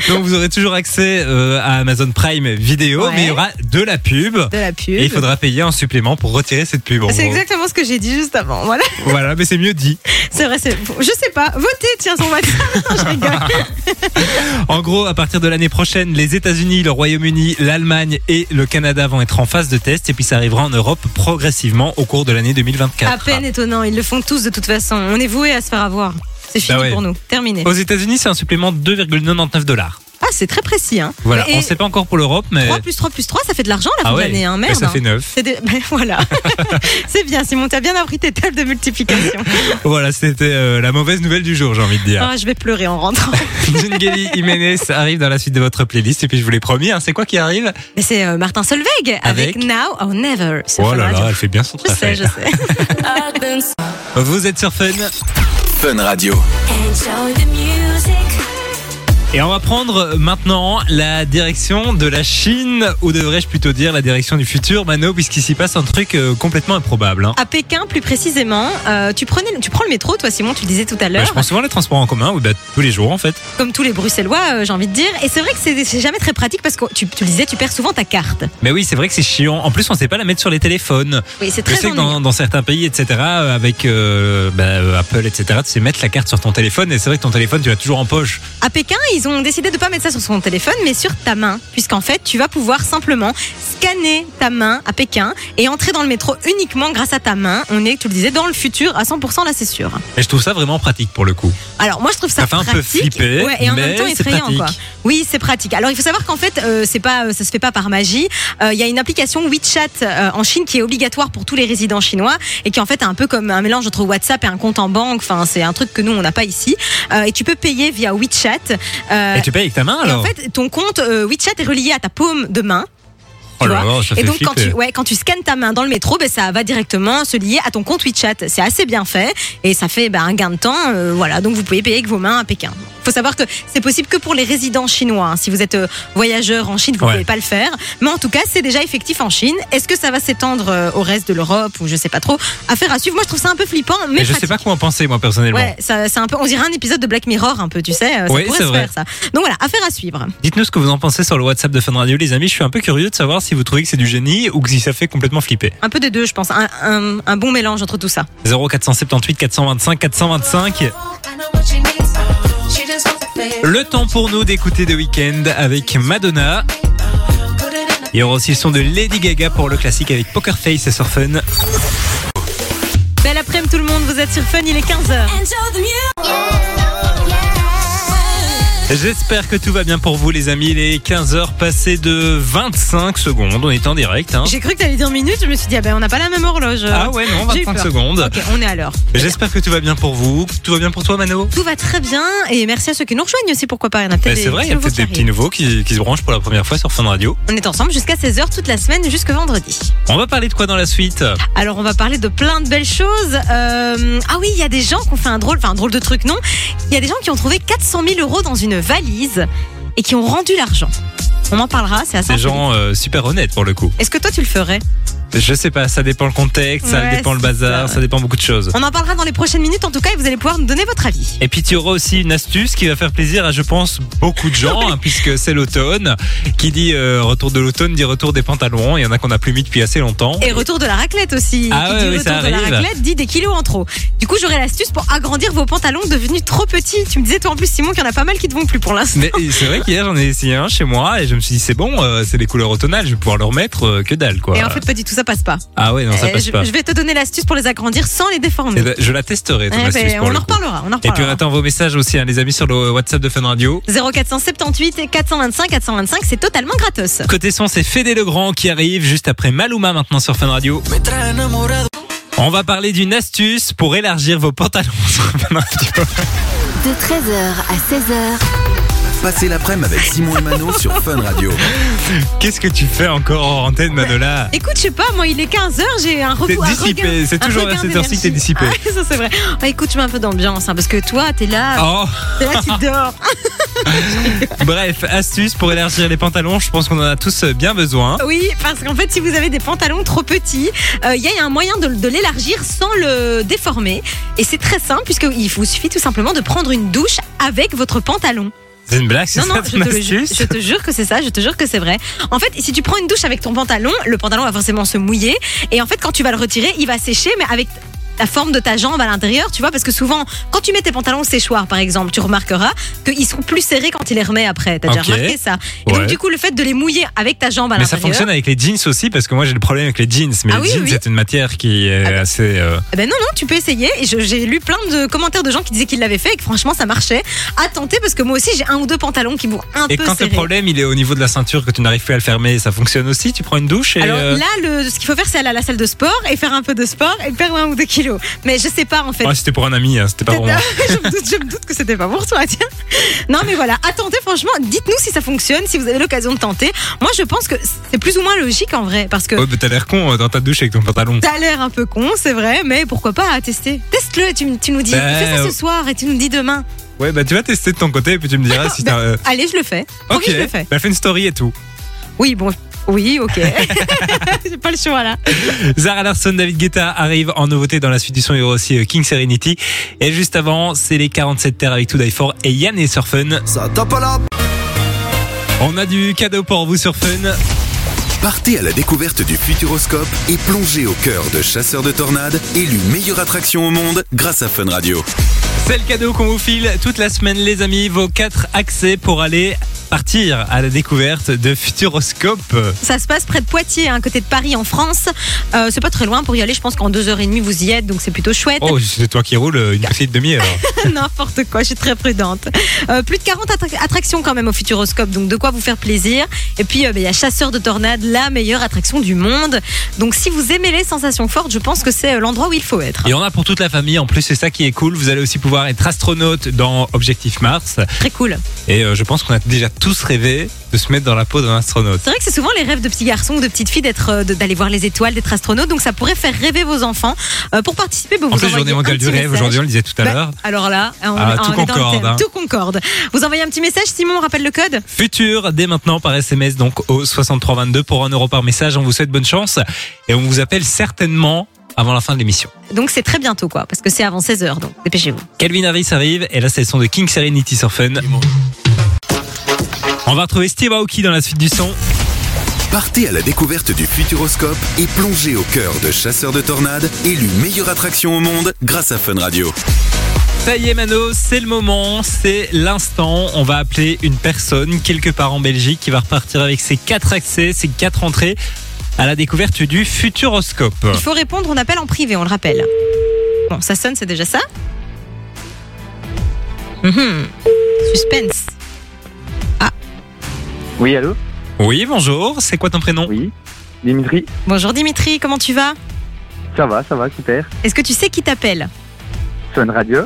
Donc, vous aurez toujours accès à Amazon Prime Video, Ouais. mais il y aura de la pub. De la pub. Et il faudra payer un supplément pour retirer cette pub. C'est exactement ce que j'ai dit juste avant. Voilà, Voilà, mais c'est mieux dit. c'est vrai. c'est- Je sais pas. Votez, tiens, je rigole. En gros, à partir de l'année prochaine, les États-Unis, le Royaume-Uni, l'Allemagne et le Canada vont être en phase de test. Et puis, ça arrivera en Europe progressivement au cours de l'année 2024. À peine étonnant. Ils le font tous de toute façon. On est voué à se faire avoir. C'est fini Bah ouais. pour nous. Terminé. Aux États-Unis, c'est un supplément de 2,99 dollars. Ah, c'est très précis. Hein. Voilà, Et on sait pas encore pour l'Europe, mais 3 plus 3 plus 3, ça fait de l'argent la fin ah de ouais, l'année. Hein. ça fait 9. C'est des- ben, voilà. c'est bien, Simon, t'as bien appris tes tables de multiplication. Voilà, c'était euh, la mauvaise nouvelle du jour, j'ai envie de dire. Ah, je vais pleurer en rentrant. Jungeli Jiménez arrive dans la suite de votre playlist. Et puis, je vous l'ai promis, hein, c'est quoi qui arrive? Mais c'est euh, Martin Solveig avec, Avec Now or Never. Oh là là, elle fait bien son Je sais, travail. je sais. Vous êtes sur Fun. Fun Radio. Et on va prendre maintenant la direction de la Chine, ou devrais-je plutôt dire la direction du futur, Mano, puisqu'il s'y passe un truc euh, complètement improbable. Hein. À Pékin, plus précisément, euh, tu, prenais, tu prends le métro, toi, Simon, tu le disais tout à Bah, l'heure, je prends souvent les transports en commun, oui, bah, tous les jours en fait. comme tous les Bruxellois, euh, j'ai envie de dire. Et c'est vrai que c'est c'est jamais très pratique parce que tu, tu le disais, tu perds souvent ta carte. Mais oui, c'est vrai que c'est chiant. En plus, on sait pas la mettre sur les téléphones. Oui, c'est Je très sais que dans, dans certains pays, etc., euh, avec euh, bah, euh, Apple, etc., tu sais mettre la carte sur ton téléphone, et c'est vrai que ton téléphone, tu l'as toujours en poche. À Pékin, ils ont décidé de pas mettre ça sur son téléphone, mais sur ta main, puisqu'en fait, tu vas pouvoir simplement scanner ta main à Pékin et entrer dans le métro uniquement grâce à ta main. On est, tu le disais, dans le futur à 100%, là, c'est sûr. Et je trouve ça vraiment pratique pour le coup. Alors moi je trouve ça, Ça fait un peu flipper, ouais, et en mais même temps effrayant quoi. Oui c'est pratique. Alors il faut savoir qu'en fait euh, c'est pas ça se fait pas par magie. Euh, Il y a une application WeChat euh, en Chine qui est obligatoire pour tous les résidents chinois et qui en fait est un peu comme un mélange entre WhatsApp et un compte en banque. Enfin c'est un truc que nous on n'a pas ici. Euh, et tu peux payer via WeChat. Euh, Et tu payes avec ta main alors en fait ton compte euh, WeChat est relié à ta paume de main. Oh tu là vois. là, ça Et fait donc quand flipper. tu, ouais, quand tu scannes ta main dans le métro, ben, ça va directement se lier à ton compte WeChat. C'est assez bien fait et ça fait ben, un gain de temps. euh, voilà, donc vous pouvez payer avec vos mains à Pékin. faut savoir que c'est possible que pour les résidents chinois. hein. Si vous êtes euh, voyageur en Chine, vous ne Ouais. pouvez pas le faire. Mais en tout cas, c'est déjà effectif en Chine. Est-ce que ça va s'étendre euh, au reste de l'Europe ou je sais pas trop? Affaire à suivre. Moi, je trouve ça un peu flippant, mais Mais je sais pas quoi en penser, moi, personnellement. Ouais, c'est un peu. On dirait un épisode de Black Mirror, un peu, tu sais. Ça Oui, pourrait se vrai. faire ça. Donc voilà, affaire à suivre. Dites-nous ce que vous en pensez sur le WhatsApp de Fun Radio, les amis. Je suis un peu curieux de savoir si vous trouvez que c'est du génie ou que si ça fait complètement flipper. Un peu des deux, je pense. Un, un- un bon mélange entre tout ça. 0478 425 425. Le temps pour nous d'écouter The Weeknd avec Madonna. Il y aura aussi le son de Lady Gaga pour le classique avec Poker Face et sur Fun. Belle après-midi tout le monde, vous êtes sur Fun, il est 15h. J'espère que tout va bien pour vous les amis. Il est 15h passé de 25 secondes. On est en direct. Hein. J'ai cru que t'allais dire minutes, je me suis dit, ah ben on n'a pas la même horloge. Ah ouais, non, J'ai eu 25 peur. secondes. Ok, on est à l'heure. J'espère que tout va bien pour vous. Tout va bien pour toi, Mano? Tout va très bien et merci à ceux qui nous rejoignent aussi, pourquoi pas. Il y en a Bah, peut-être C'est des vrai, il y a peut-être des qui petits arrivent. nouveaux qui, qui se branchent pour la première fois sur Fun Radio. On est ensemble jusqu'à 16h toute la semaine jusque vendredi. On va parler de quoi dans la suite? Alors on va parler de plein de belles choses. Euh, ah oui, il y a des gens qui ont fait un drôle, enfin un drôle de truc, non? Il y a des gens qui ont trouvé 400 000 euros dans une valise et qui ont rendu l'argent. On en parlera, c'est assez Des gens euh, super honnêtes pour le coup. Est-ce que toi tu le ferais? Je sais pas, ça dépend le contexte, ça Ouais, dépend le bazar, ça. ça. dépend beaucoup de choses. On en parlera dans les prochaines minutes en tout cas et vous allez pouvoir nous donner votre avis. Et puis tu auras aussi une astuce qui va faire plaisir à je pense beaucoup de gens hein, puisque c'est l'automne. Qui dit euh, retour de l'automne dit retour des pantalons. Il y en a qu'on a plus mis depuis assez longtemps. Et retour de la raclette aussi. Ah Qui ouais, dit oui, retour ça de la raclette dit des kilos en trop. Du coup, j'aurai l'astuce pour agrandir vos pantalons devenus trop petits. Tu me disais toi en plus Simon qu'il y en a pas mal qui te vont plus pour l'instant. Mais c'est vrai qu'hier j'en ai essayé un chez moi et je me suis dit c'est bon, euh, c'est les couleurs automnales, je vais pouvoir le remettre euh, que dalle quoi. Et en fait, pas du tout, ça passe pas. ah ouais non ça Euh, passe je, pas. je vais te donner l'astuce pour les agrandir sans les déformer. Eh ben, je la testerai ton astuce ben, pour on le en reparlera. On en Et puis on reparlera. attend vos messages aussi hein, les amis sur le WhatsApp de Fun Radio. 0478 et 425 425, c'est totalement gratos. Côté son, c'est Fédé Legrand qui arrive juste après Maluma maintenant sur Fun Radio. On va parler d'une astuce pour élargir vos pantalons sur Fun Radio. De 13h à 16h, Passez l'après-midi avec Simon et Mano sur Fun Radio. Qu'est-ce que tu fais encore en antenne, Manola Écoute, je sais pas, moi il est 15h, j'ai un T'es repos. un dissipé, regain- c'est un toujours à regain cette heure-ci que t'es d'énergie. dissipé. Ah, ça c'est vrai. Écoute, je mets un peu d'ambiance, hein, parce que toi, t'es là, Oh t'es là, tu dors. Bref, astuce pour élargir les pantalons, je pense qu'on en a tous bien besoin. Oui, parce qu'en fait, si vous avez des pantalons trop petits, euh, il y a un moyen de, de l'élargir sans le déformer. Et c'est très simple, puisqu'il vous suffit tout simplement de prendre une douche avec votre pantalon. C'est une blague, c'est Non, ça non, je te, jure, je te jure que c'est ça, je te jure que c'est vrai. En fait, si tu prends une douche avec ton pantalon, le pantalon va forcément se mouiller. Et en fait, quand tu vas le retirer, il va sécher, mais avec la forme de ta jambe à l'intérieur, tu vois, parce que souvent, quand tu mets tes pantalons séchoirs, par exemple, tu remarqueras qu'ils sont plus serrés quand tu les remets après. T'as Ok. déjà remarqué ça Et Ouais. donc, du coup, le fait de les mouiller avec ta jambe à Mais ça l'intérieur. fonctionne avec les jeans aussi, parce que moi j'ai le problème avec les jeans. Mais Ah les oui, jeans, oui. c'est une matière qui est Ah bah. assez. euh, Eh Ben non, non, tu peux essayer. Et j'ai lu plein de commentaires de gens qui disaient qu'ils l'avaient fait et que franchement ça marchait. À tenter parce que moi aussi j'ai un ou deux pantalons qui vont un Et peu quand le problème il est au niveau de la ceinture que tu n'arrives plus à le fermer, ça fonctionne aussi? Tu prends une douche et. Alors euh, là, le, ce qu'il faut faire, c'est aller à la salle de sport et faire un peu de sport et perdre un ou deux kilos. Mais je sais pas en fait. ouais, c'était pour un ami, hein, c'était pas pour moi. je, me doute, je me doute que c'était pas pour toi, tiens. Non, mais voilà, à tenter, franchement, dites-nous si ça fonctionne, si vous avez l'occasion de tenter. Moi, je pense que c'est plus ou moins logique en vrai, parce que Ouais, mais t'as l'air con euh, dans ta douche avec ton pantalon. T'as l'air un peu con, c'est vrai, mais pourquoi pas à tester Teste-le, tu, tu nous dis, Ben, fais ça euh, ce soir et tu nous dis demain. Ouais, bah tu vas tester de ton côté et puis tu me diras si t'as. euh, Allez, je le fais. Promis, Ok, je le fais. bah fais une story et tout. Oui, bon, oui, ok. J'ai pas le choix là. Zara Larson, David Guetta arrive en nouveauté dans la suite du son. Il y aura aussi euh, King Serenity. Et juste avant, c'est les 47 terres avec To Die For et Yann et Surfun. Ça tape à la On a du cadeau pour vous sur Fun. Partez à la découverte du Futuroscope et plongez au cœur de Chasseurs de Tornades, élu meilleure attraction au monde grâce à Fun Radio. C'est le cadeau qu'on vous file toute la semaine, les amis. Vos quatre accès pour aller partir à la découverte de Futuroscope. Ça se passe près de Poitiers, à un côté de Paris, en France. Euh, c'est pas très loin pour y aller. Je pense qu'en deux heures et demie vous y êtes, donc c'est plutôt chouette. Oh, c'est toi qui roule une petite demi-heure. N'importe quoi, je suis très prudente. Euh, plus de 40 attra- attractions quand même au Futuroscope, donc de quoi vous faire plaisir. Et puis euh, ben, il y a Chasseur de Tornades, la meilleure attraction du monde. Donc si vous aimez les sensations fortes, je pense que c'est l'endroit où il faut être. Il y en a pour toute la famille. En plus, c'est ça qui est cool. Vous allez aussi pouvoir être astronaute dans Objectif Mars. Très cool. Et euh, je pense qu'on a déjà tous rêvé de se mettre dans la peau d'un astronaute. C'est vrai que c'est souvent les rêves de petits garçons ou de petites filles d'être, euh, d'aller voir les étoiles, d'être astronaute. Donc ça pourrait faire rêver vos enfants. Euh, pour participer, vous En plus, envoyez journée mondiale du rêve, aujourd'hui, on le disait tout à Bah, l'heure. alors là, on, Ah, on tout concorde, hein. Tout concorde. Vous envoyez un petit message, Simon, on rappelle le code Futur dès maintenant par SMS donc au 6322 pour 1 euro par message. On vous souhaite bonne chance et on vous appelle certainement avant la fin de l'émission. Donc c'est très bientôt, quoi, parce que c'est avant 16h, donc dépêchez-vous. Calvin Harris arrive et là c'est le son de King Serenity sur Fun. On va retrouver Steve Aoki dans la suite du son. Partez à la découverte du Futuroscope et plongez au cœur de Chasseurs de Tornades, élu meilleure attraction au monde grâce à Fun Radio. Ça y est Mano, c'est le moment, c'est l'instant. On va appeler une personne quelque part en Belgique qui va repartir avec ses quatre accès, ses quatre entrées à la découverte du Futuroscope. Il faut répondre, on appelle en privé, on le rappelle. Bon, ça sonne, c'est déjà ça Mhm. Suspense. Oui, allô Oui, bonjour, c'est quoi ton prénom Oui. Dimitri Bonjour Dimitri, comment tu vas Ça va, ça va, super. Est-ce que tu sais qui t'appelle Fun Radio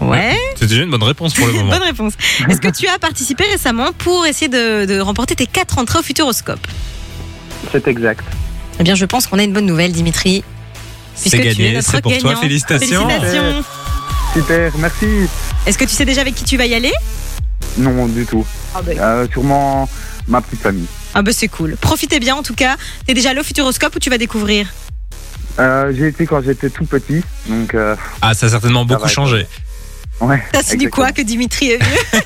Ouais, C'est déjà une bonne réponse pour le moment. bonne réponse. Est-ce que tu as participé récemment pour essayer de, de remporter tes quatre entrées au Futuroscope C'est exact. Eh bien, je pense qu'on a une bonne nouvelle, Dimitri. C'est puisque tu es gagné, notre c'est pour toi, félicitations. Félicitations. Super, merci. Est-ce que tu sais déjà avec qui tu vas y aller? Non, du tout. Euh, sûrement ma petite famille. Ah bah c'est cool. Profitez bien en tout cas. T'es déjà allé au Futuroscope ou tu vas découvrir? Euh, j'ai été quand j'étais tout petit, donc euh, Ah, ça a certainement beaucoup changé. Ouais. Ça c'est du quoi que Dimitri est vieux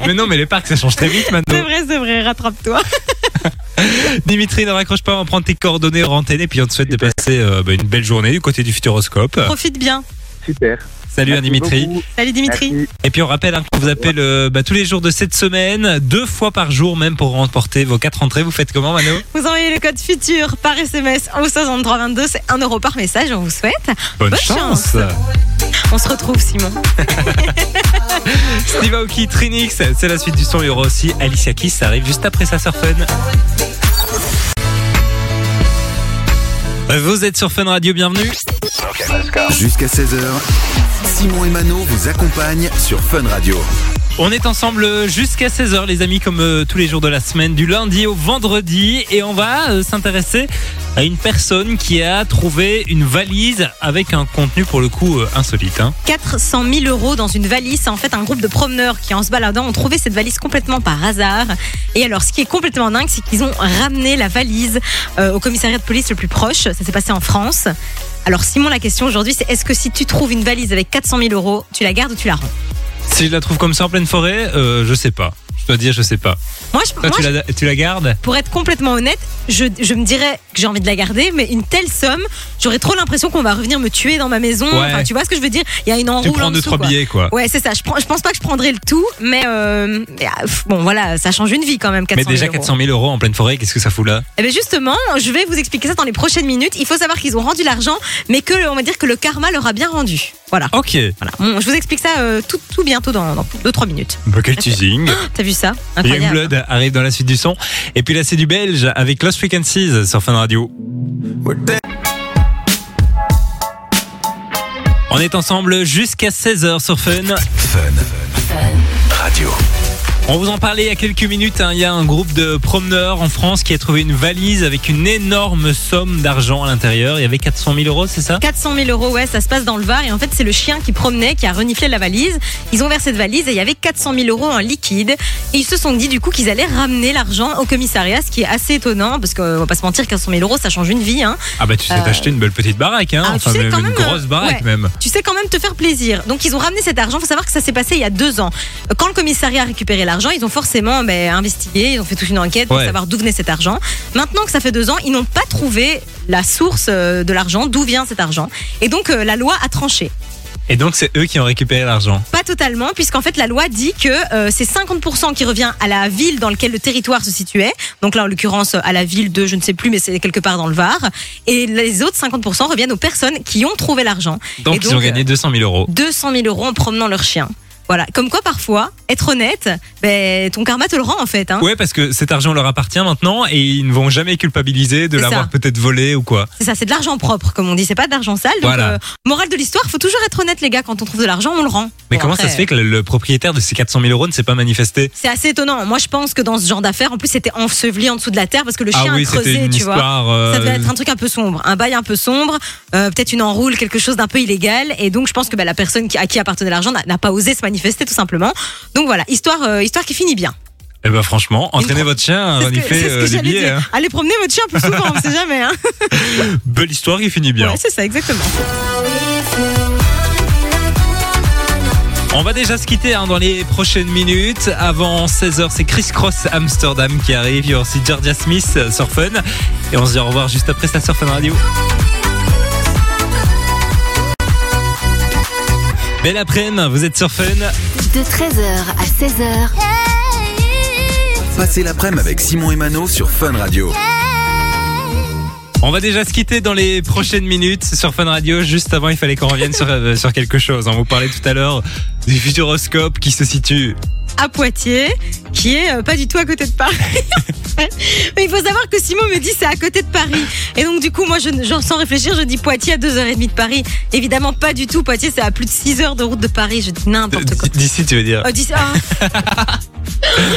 Mais non, mais les parcs, ça change très vite C'est maintenant. vrai, c'est vrai, rattrape-toi. Dimitri, ne raccroche pas, on prend tes coordonnées en antenne et puis on te souhaite de passer euh, bah, une belle journée du côté du Futuroscope. Profite bien. Super. Salut Merci Dimitri. beaucoup. Salut Dimitri. Merci. Et puis on rappelle hein, qu'on vous appelle euh, bah, tous les jours de cette semaine, deux fois par jour même pour remporter vos quatre entrées. Vous faites comment Mano? Vous envoyez le code futur par SMS au 6322, c'est 1 euro par message, on vous souhaite. Bonne, Bonne chance. On se retrouve Simon. Steve Aoki, Trinix, c'est la suite du son. Il y aura aussi Alicia Keys, ça arrive juste après ça sur Fun. Vous êtes sur Fun Radio, bienvenue. Jusqu'à 16h, Simon et Mano vous accompagnent sur Fun Radio. On est ensemble jusqu'à 16h les amis comme euh, tous les jours de la semaine du lundi au vendredi et on va euh, s'intéresser à une personne qui a trouvé une valise avec un contenu pour le coup euh, insolite. hein. 400 000 euros dans une valise. C'est en fait un groupe de promeneurs qui, en se baladant, ont trouvé cette valise complètement par hasard. Et alors, ce qui est complètement dingue, c'est qu'ils ont ramené la valise euh, au commissariat de police le plus proche. Ça s'est passé en France. Alors, Simon, la question aujourd'hui, c'est est-ce que si tu trouves une valise avec 400 000 euros, tu la gardes ou tu la rends? Si je la trouve comme ça en pleine forêt, euh, je sais pas. Je dois dire je sais pas. Moi, je, Toi moi, tu, je- la, tu la gardes? Pour être complètement honnête, je, je me dirais que j'ai envie de la garder, mais une telle somme, j'aurais trop l'impression qu'on va revenir me tuer dans ma maison. Ouais. Enfin, tu vois ce que je veux dire? Il y a une enroule Tu en prends deux dessous, trois quoi. billets quoi. Ouais, c'est ça. Je, prends, je pense pas que je prendrai le tout, mais euh, mais, ah, pff, bon, voilà, ça change une vie quand même. 400 Mais 000 déjà euros. 400 000 euros en pleine forêt, qu'est-ce que ça fout là? Eh bien justement, je vais vous expliquer ça dans les prochaines minutes. Il faut savoir qu'ils ont rendu l'argent, mais que on va dire que le karma leur a bien rendu. Voilà. Ok. Voilà. Bon, je vous explique ça euh, tout, tout bientôt dans, dans 2-3 minutes. Bah, quel teasing. T'as vu ça? Incroyable. Youngblood arrive dans la suite du son. Et puis là, c'est du belge avec Lost Frequencies sur Fun Radio. On est ensemble jusqu'à 16h sur Fun. Radio. On vous en parlait il y a quelques minutes. hein. Il y a un groupe de promeneurs en France qui a trouvé une valise avec une énorme somme d'argent à l'intérieur. Il y avait 400 000 euros, c'est ça 400 000 euros, ouais, ça se passe dans le Var. Et en fait, c'est le chien qui promenait, qui a reniflé la valise. Ils ont ouvert cette valise et il y avait 400 000 euros en liquide. Et ils se sont dit, du coup, qu'ils allaient ramener l'argent au commissariat, ce qui est assez étonnant, parce qu'on va pas se mentir, 400 000 euros, ça change une vie. Hein. Ah bah tu sais Euh, t'acheter une belle petite baraque, hein ah, tu enfin sais, même quand une même, grosse euh, baraque ouais. même. Tu sais quand même te faire plaisir. Donc ils ont ramené cet argent. Faut savoir que ça s'est passé il y a deux ans. Euh, Quand le commissariat a récupéré l'argent, ils ont forcément ben, investigué, ils ont fait toute une enquête pour Ouais. savoir d'où venait cet argent. Maintenant que ça fait deux ans, ils n'ont pas trouvé la source euh, de l'argent, d'où vient cet argent. Et donc euh, la loi a tranché. Et donc c'est eux qui ont récupéré l'argent. Pas totalement, puisqu'en fait la loi dit que euh, c'est 50% qui revient à la ville dans laquelle le territoire se situait. Donc là, en l'occurrence, à la ville de, je ne sais plus, mais c'est quelque part dans le Var. Et les autres 50% reviennent aux personnes qui ont trouvé l'argent. Donc, ils ont gagné 200 000 euros. 200 000 euros en promenant leur chien. Voilà, comme quoi parfois, être honnête, ben, ton karma te le rend en fait. Hein. Ouais, parce que cet argent leur appartient maintenant et ils ne vont jamais culpabiliser de C'est l'avoir ça. peut-être volé ou quoi. C'est ça, c'est de l'argent propre, comme on dit, c'est pas de l'argent sale. Donc, Voilà. euh, morale de l'histoire, faut toujours être honnête, les gars. Quand on trouve de l'argent, on le rend. Mais Bon, comment après, ça se fait que le, le propriétaire de ces 400 000 euros ne s'est pas manifesté? C'est assez étonnant. Moi, je pense que dans ce genre d'affaires, en plus, c'était enseveli en dessous de la terre parce que le Ah chien oui, a creusé, c'était une tu vois. histoire. euh, Ça devait être un truc un peu sombre, un bail un peu sombre, euh, peut-être une enroule, quelque chose d'un peu illégal. Et donc, je pense que bah, la personne qui, à qui appartenait l'argent n'a n'a pas osé se manifester, tout simplement. Donc voilà, histoire, euh, histoire qui finit bien. Eh ben franchement, entraînez votre chien à C'est ce que- renifler euh, les j'allais billets. dire. hein. Allez promener votre chien plus souvent, on sait jamais. Hein. Belle histoire qui finit bien. Ouais, c'est ça, exactement. On va déjà se quitter hein, dans les prochaines minutes. Avant 16h, c'est Chris Cross Amsterdam qui arrive. Il y a aussi Georgia Smith euh, sur Fun. Et on se dit au revoir juste après ça sur Fun Radio. Belle après-midi, vous êtes sur Fun. De 13h à 16h, Passez l'après-midi avec Simon et Mano sur Fun Radio. On va déjà se quitter dans les prochaines minutes sur Fun Radio. Juste avant, il fallait qu'on revienne sur, euh, sur quelque chose. On vous parlait tout à l'heure du futuroscope qui se situe. À Poitiers, qui est euh, pas du tout à côté de Paris. Mais il faut savoir que Simon me dit c'est à côté de Paris. Et donc, du coup, moi, je, genre, sans réfléchir, je dis Poitiers à 2h30 de Paris. Évidemment, pas du tout. Poitiers, c'est à plus de 6 heures de route de Paris. Je dis n'importe quoi. D'ici, tu veux dire Oh, ah.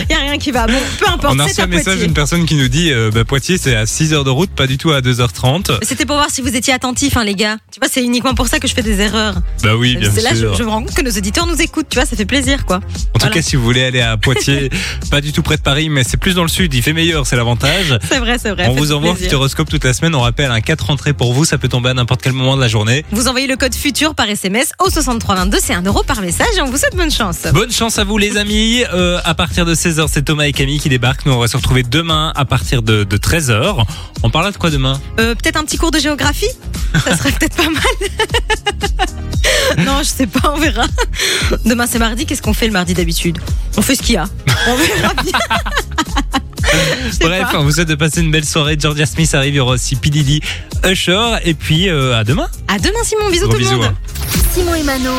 Il y a rien qui va. Bon, peu importe, On a reçu un message d'une personne qui nous dit euh, bah, Poitiers, c'est à 6 heures de route, pas du tout à 2h30. C'était pour voir si vous étiez attentifs, hein, les gars. Tu vois, c'est uniquement pour ça que je fais des erreurs. Bah oui, bien c'est là, je, sûr. je me rends compte que nos auditeurs nous écoutent. Tu vois, ça fait plaisir, quoi. En tout cas, si vous voulez aller à Poitiers, pas du tout près de Paris, mais c'est plus dans le sud, il fait meilleur, c'est l'avantage. C'est vrai, c'est vrai. On vous envoie un plaisir. futuroscope toute la semaine. On rappelle un 4 entrées pour vous, ça peut tomber à n'importe quel moment de la journée. Vous envoyez le code futur par SMS au 6322, c'est 1 euro par message et on vous souhaite bonne chance. Bonne chance à vous les amis. Euh, à partir de 16h, c'est Thomas et Camille qui débarquent. Nous, on va se retrouver demain à partir de, de 13h. On parle de quoi demain? Euh, peut-être un petit cours de géographie Ça serait peut-être pas mal. non, je sais pas, on verra. Demain c'est mardi, qu'est-ce qu'on fait le mardi d'habitude? On fait ce qu'il y a. On verra bien. Bref, pas. on vous souhaite de passer une belle soirée. Georgia Smith arrive, il y aura aussi P. Diddy, Usher. Et puis, euh, à demain. À demain Simon, bisous Gros tout le monde. hein. Simon et Mano.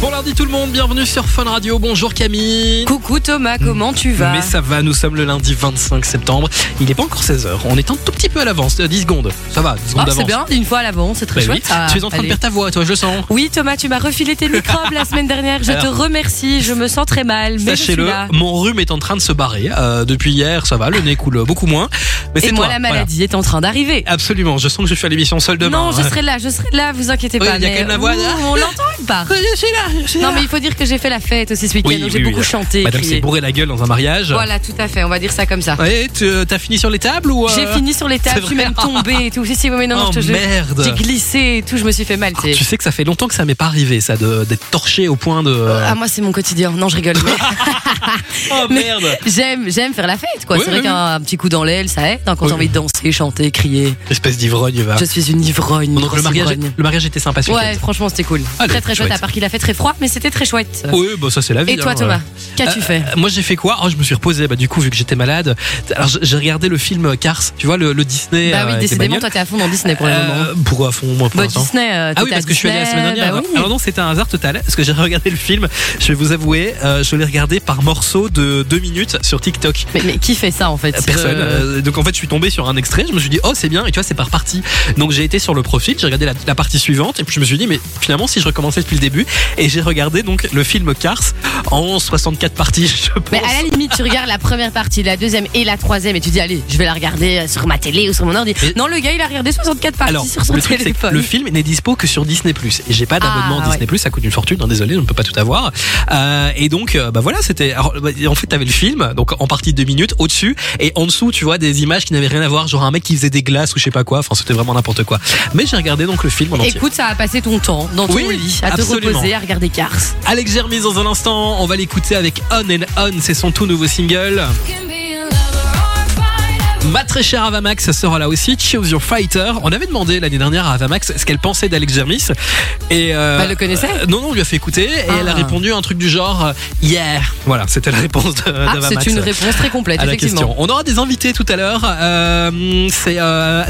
Bon lundi tout le monde, bienvenue sur Fun Radio. Bonjour Camille. Coucou Thomas, comment tu vas Mais ça va, nous sommes le lundi 25 septembre. Il n'est pas encore 16h. On est un tout petit peu à l'avance, euh, 10 secondes. Ça va, 10 secondes Ah, d'avance. c'est bien, une fois à l'avant, c'est très Bah oui. chouette. Ah, tu es en train de perdre ta voix, toi, je le sens. Oui Thomas, tu m'as refilé tes microbes la semaine dernière. Je te Alors- remercie, je me sens très mal, mais je suis Sachez-le, là. mon rhume est en train de se barrer. Euh, depuis hier, ça va, le nez coule beaucoup moins. Mais Et c'est moi, toi, la voilà. maladie est en train d'arriver. Absolument, je sens que je suis à l'émission seul demain. Non, je serai là, je serai là, vous inquiétez Oui, pas. il y a mais- quand même la voix, Ouh, là. On l'entend pas Non, mais il faut dire que j'ai fait la fête aussi ce week-end, Oui, donc oui, j'ai oui, beaucoup chanté. Madame s'est crié. bourré la gueule dans un mariage. Voilà, tout à fait, on va dire ça comme ça. Ouais, tu as fini sur les tables ou euh, J'ai fini sur les tables, je suis même tombée et tout. Si, si, oui, mais non, non, Oh je te jure. merde. J'ai glissé et tout, je me suis fait mal. tu sais. Tu sais que ça fait longtemps que ça m'est pas arrivé, ça, de- d'être torché au point de. Ah, moi, c'est mon quotidien. Non, je rigole. mais- oh merde J'aime, j'aime faire la fête, quoi. Oui, c'est vrai oui, qu'un petit coup dans l'aile, ça aide. hein, quand Oui. t'as envie de danser, chanter, crier. Espèce d'ivrogne, va. Je suis une ivrogne. Donc le mariage, ivrogne. le mariage était sympa ce Ouais, franchement, c'était cool. Allez, très très chouette. chouette. À part qu'il a fait très froid, mais c'était très chouette. Oui, bah ça c'est la vie. Et toi, hein, Thomas, qu'as-tu Euh, fait Moi j'ai fait quoi Oh, je me suis reposé. Bah du coup vu que j'étais malade, alors j'ai- regardé le film Cars. Tu vois le, le Disney. Bah euh, oui, les décidément, toi, t'es à fond dans Disney pour le Euh, moment. Pourquoi à fond moi pour Bah, Disney. euh, Ah oui, parce que je suis allé la semaine dernière. bah oui. Alors non, c'était un hasard total. Parce que j'ai regardé le film. Je vais vous avouer, euh, je l'ai regardé par morceaux de deux minutes sur TikTok. Mais, mais qui fait ça en fait Euh, Personne. Euh, Euh, donc en fait, je suis tombé sur un extrait. Je me suis dit, oh, c'est bien. Et tu vois, c'est par partie. Donc j'ai été sur le profil, j'ai regardé la, la partie suivante. Et puis je me suis dit, mais finalement, si je recommençais depuis le début. Et j'ai regardé donc le film Cars en 64 parties, je pense. Mais à la limite, tu regardes la première partie, la deuxième et la troisième, et tu dis, allez, je vais la regarder euh, sur ma télé ou sur mon ordi. Mais- Non, le gars, il a regardé 64 parties Alors, sur son le truc, téléphone. le film n'est dispo que sur Disney+. Et j'ai pas d'abonnement Ah, Disney+, ça coûte une fortune, hein, désolé, je ne peux pas tout avoir. Euh, et donc, euh, bah voilà, c'était... bah, En fait, t'avais le film, donc en partie de deux minutes, au-dessus, et en dessous, tu vois, des images qui n'avaient rien à voir, genre un mec qui faisait des glaces ou je sais pas quoi, enfin, c'était vraiment n'importe quoi. Mais j'ai regardé donc le film en entier. Écoute, ça a passé ton temps dans ton Oui, lit, à te absolument. Reposer, à regarder Cars. Alex Germis dans un instant, on va l'écouter avec On and On, c'est son tout nouveau single. Ma très chère Avamax sera là aussi, Choose Your Fighter. On avait demandé l'année dernière à Avamax ce qu'elle pensait d'Alex Germis. Et euh, Bah, elle le connaissait euh, Non, non, on lui a fait écouter et Ah. elle a répondu un truc du genre euh, Yeah. Voilà, c'était la réponse de, Ah, d'Avamax. c'est une réponse très complète, à la effectivement. question. On aura des invités tout à l'heure. Euh, c'est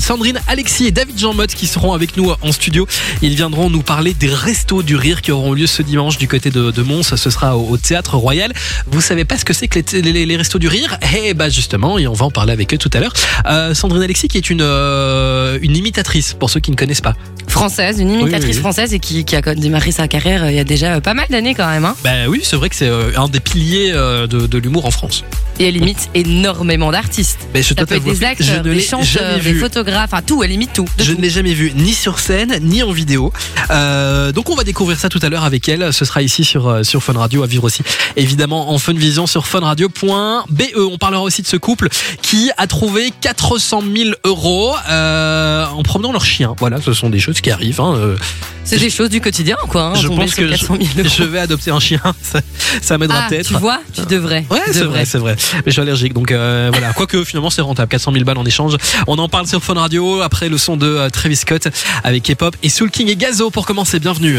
Sandrine, Alexis et David Jean Motte qui seront avec nous en studio. Ils viendront nous parler des restos du rire qui auront lieu ce dimanche du côté de, de Mons. Ce sera au, au théâtre Royal. Vous savez pas ce que c'est que les, les- les restos du rire? Eh bah justement, et on va en parler avec eux tout à l'heure. Euh, Sandrine Alexis qui est euh, une imitatrice pour ceux qui ne connaissent pas. Française, une imitatrice Oui, oui, oui. française et qui, qui a démarré sa carrière euh, il y a déjà euh, pas mal d'années quand même. Hein. Bah oui, c'est vrai que c'est euh, un des piliers de, de l'humour en France. Et elle imite énormément d'artistes. Mais je Ça peut être des acteurs, des chanteurs, des photographes, enfin tout, elle imite tout. Je tout. ne l'ai jamais vu ni sur scène ni en vidéo. Euh, donc on va découvrir ça tout à l'heure avec elle. Ce sera ici sur sur Fun Radio à vivre aussi. Évidemment en Fun Vision sur funradio.be. On parlera aussi de ce couple qui a trouvé 400 000 euros euh, en promenant leur chien. Voilà, ce sont des choses qui arrivent. hein. Euh, C'est des choses du quotidien, quoi. Hein, je pense que 400 000 euros. je, je vais adopter un chien. Ça, ça m'aidera Ah, peut-être. tu vois, tu devrais. Ouais, c'est vrai, c'est vrai. Mais je suis allergique, donc euh, voilà. Quoique finalement c'est rentable, 400 000 balles en échange. On en parle sur Fun Radio après le son de euh, Travis Scott avec K-pop et Soul King et Gazo pour commencer. Bienvenue.